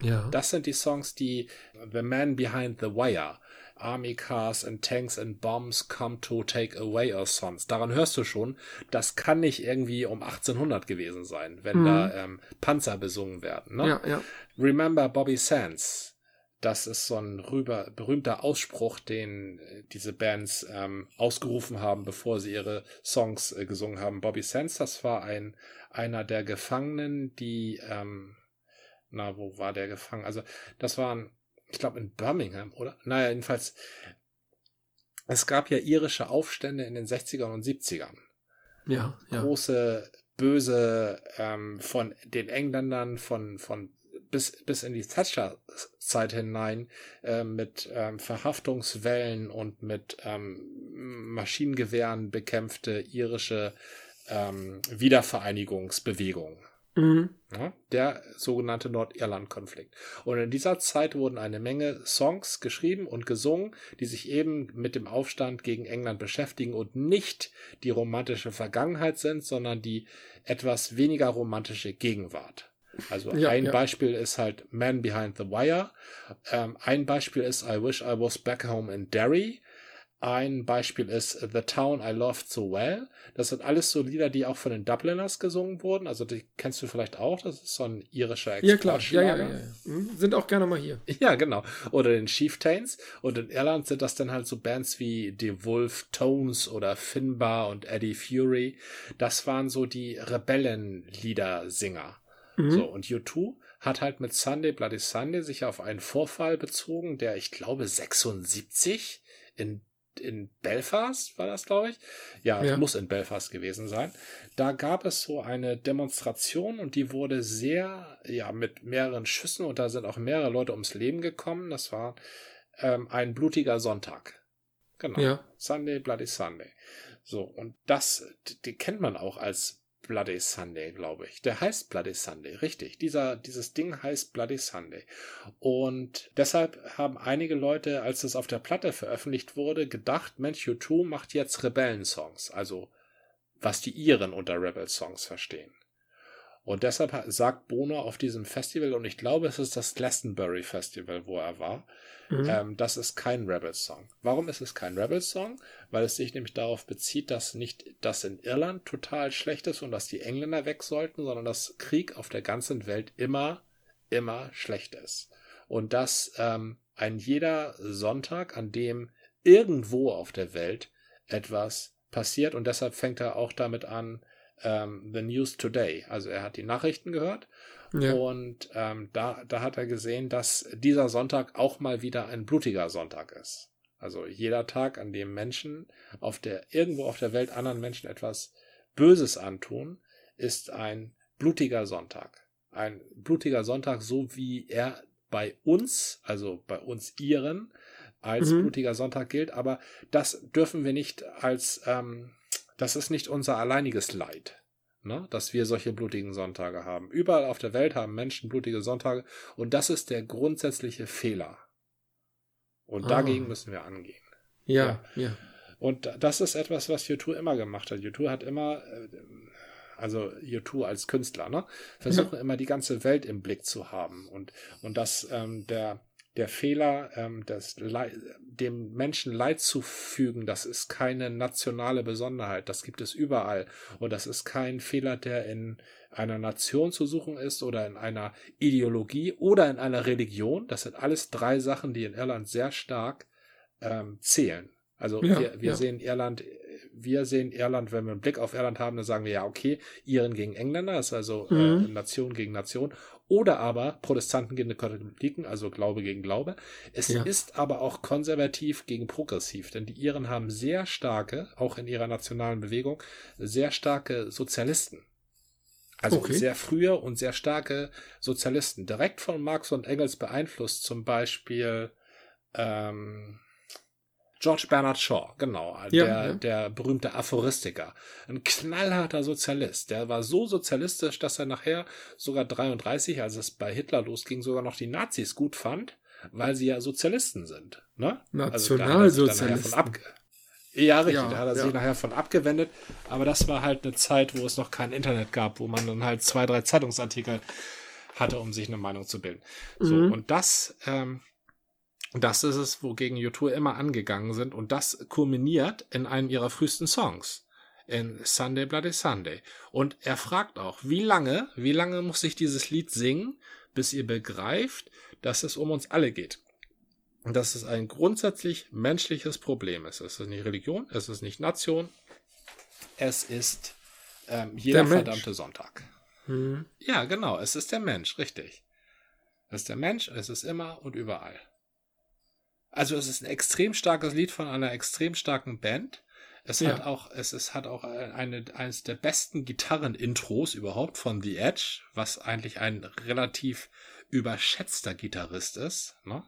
Speaker 2: Ja. Das sind die Songs, die The Man Behind the Wire Army Cars and Tanks and Bombs come to take away our sons. Daran hörst du schon, das kann nicht irgendwie um 1800 gewesen sein, wenn mhm. da ähm, Panzer besungen werden. Ne? Ja, ja. Remember Bobby Sands. Das ist so ein rüber, berühmter Ausspruch, den äh, diese Bands ähm, ausgerufen haben, bevor sie ihre Songs äh, gesungen haben. Bobby Sands, das war ein einer der Gefangenen, die ähm, na, wo war der gefangen? Also, das waren ich glaube in Birmingham, oder? Naja, jedenfalls, es gab ja irische Aufstände in den 60ern und 70ern. Ja, ja. Große, böse ähm, von den Engländern, von, von bis, bis in die Thatcher-Zeit hinein äh, mit ähm, Verhaftungswellen und mit ähm, Maschinengewehren bekämpfte irische ähm, Wiedervereinigungsbewegung. Mhm. Ja, der sogenannte Nordirland-Konflikt. Und in dieser Zeit wurden eine Menge Songs geschrieben und gesungen, die sich eben mit dem Aufstand gegen England beschäftigen und nicht die romantische Vergangenheit sind, sondern die etwas weniger romantische Gegenwart. Also ja, ein ja. Beispiel ist halt Man Behind the Wire. Ähm, ein Beispiel ist I Wish I Was Back Home in Derry. Ein Beispiel ist The Town I Loved So Well. Das sind alles so Lieder, die auch von den Dubliners gesungen wurden. Also die kennst du vielleicht auch. Das ist so ein irischer
Speaker 1: Ja, klar. Ja, ja, ja, ja. Hm, sind auch gerne mal hier. [LAUGHS]
Speaker 2: Ja, genau. Oder den Chieftains. Und in Irland sind das dann halt so Bands wie The Wolf Tones oder Finbar und Eddie Fury. Das waren so die Rebellenliedersinger. Mhm. So, und U2 hat halt mit Sunday Bloody Sunday sich auf einen Vorfall bezogen, der ich glaube 76 in in Belfast war das, glaube ich. Ja, ja, muss in Belfast gewesen sein. Da gab es so eine Demonstration und die wurde sehr, ja, mit mehreren Schüssen und da sind auch mehrere Leute ums Leben gekommen. Das war ähm, ein blutiger Sonntag. Genau. Ja. Sunday, Bloody Sunday. So, und das, die kennt man auch als Bloody Sunday, glaube ich. Der heißt Bloody Sunday, richtig. Dieser, dieses Ding heißt Bloody Sunday. Und deshalb haben einige Leute, als es auf der Platte veröffentlicht wurde, gedacht, Mensch, U2 macht jetzt Rebellen-Songs. Also, was die Iren unter Rebel-Songs verstehen. Und deshalb sagt Bono auf diesem Festival, und ich glaube, es ist das Glastonbury Festival, wo er war, mhm. ähm, das ist kein Rebel-Song. Warum ist es kein Rebel-Song? Weil es sich nämlich darauf bezieht, dass nicht das in Irland total schlecht ist und dass die Engländer weg sollten, sondern dass Krieg auf der ganzen Welt immer, immer schlecht ist. Und dass ähm, ein jeder Sonntag, an dem irgendwo auf der Welt etwas passiert, und deshalb fängt er auch damit an, ähm, The News Today. Also er hat die Nachrichten gehört ja. und ähm, da, da hat er gesehen, dass dieser Sonntag auch mal wieder ein blutiger Sonntag ist. Also jeder Tag, an dem Menschen auf der, irgendwo auf der Welt anderen Menschen etwas Böses antun, ist ein blutiger Sonntag. Ein blutiger Sonntag, so wie er bei uns, also bei uns Iren, als mhm. blutiger Sonntag gilt. Aber das dürfen wir nicht als ähm, das ist nicht unser alleiniges Leid, ne? dass wir solche blutigen Sonntage haben. Überall auf der Welt haben Menschen blutige Sonntage und das ist der grundsätzliche Fehler. Und ah. dagegen müssen wir angehen.
Speaker 1: Ja, ja, ja.
Speaker 2: Und das ist etwas, was YouTube immer gemacht hat. YouTube hat immer, äh, also YouTube als Künstler, ne, versuchen ja. immer die ganze Welt im Blick zu haben und und dass ähm, der der Fehler, ähm, das Le dem Menschen Leid zufügen, das ist keine nationale Besonderheit. Das gibt es überall. Und das ist kein Fehler, der in einer Nation zu suchen ist oder in einer Ideologie oder in einer Religion. Das sind alles drei Sachen, die in Irland sehr stark ähm, zählen. Also ja, wir, wir ja. sehen Irland, wir sehen Irland, wenn wir einen Blick auf Irland haben, dann sagen wir ja, okay, Iren gegen Engländer, ist also äh, mhm. äh, Nation gegen Nation oder aber Protestanten gegen Katholiken, also Glaube gegen Glaube. Es ja. ist aber auch konservativ gegen progressiv, denn die Iren haben sehr starke, auch in ihrer nationalen Bewegung, sehr starke Sozialisten. Also okay. sehr frühe und sehr starke Sozialisten. Direkt von Marx und Engels beeinflusst zum Beispiel ähm, George Bernard Shaw, genau, ja, der, ja. der berühmte Aphoristiker. Ein knallharter Sozialist. Der war so sozialistisch, dass er nachher sogar 33, als es bei Hitler losging, sogar noch die Nazis gut fand, weil sie ja Sozialisten sind. Ne?
Speaker 1: Nationalsozialisten.
Speaker 2: Also ja, richtig, ja, da hat er sich nachher von abgewendet. Aber das war halt eine Zeit, wo es noch kein Internet gab, wo man dann halt zwei, drei Zeitungsartikel hatte, um sich eine Meinung zu bilden. Mhm. So, und das ähm, das ist es, wogegen U2 immer angegangen sind und das kulminiert in einem ihrer frühesten Songs. In Sunday Bloody Sunday. Und er fragt auch, wie lange, wie lange muss ich dieses Lied singen, bis ihr begreift, dass es um uns alle geht. Und dass es ein grundsätzlich menschliches Problem ist. Es ist nicht Religion, es ist nicht Nation, es ist ähm, jeder verdammte Sonntag. Mhm. Ja, genau, es ist der Mensch, richtig. Es ist der Mensch, es ist immer und überall. Also es ist ein extrem starkes Lied von einer extrem starken Band. Es ja. hat auch, es, es hat auch eine, eines der besten Gitarren-Intros überhaupt von The Edge, was eigentlich ein relativ überschätzter Gitarrist ist. Ne?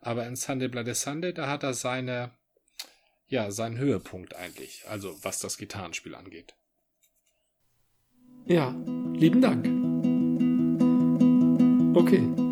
Speaker 2: Aber in Sunday Bloody Sunday, da hat er seine, ja, seinen Höhepunkt eigentlich. Also was das Gitarrenspiel angeht.
Speaker 1: Ja, lieben Dank. Okay.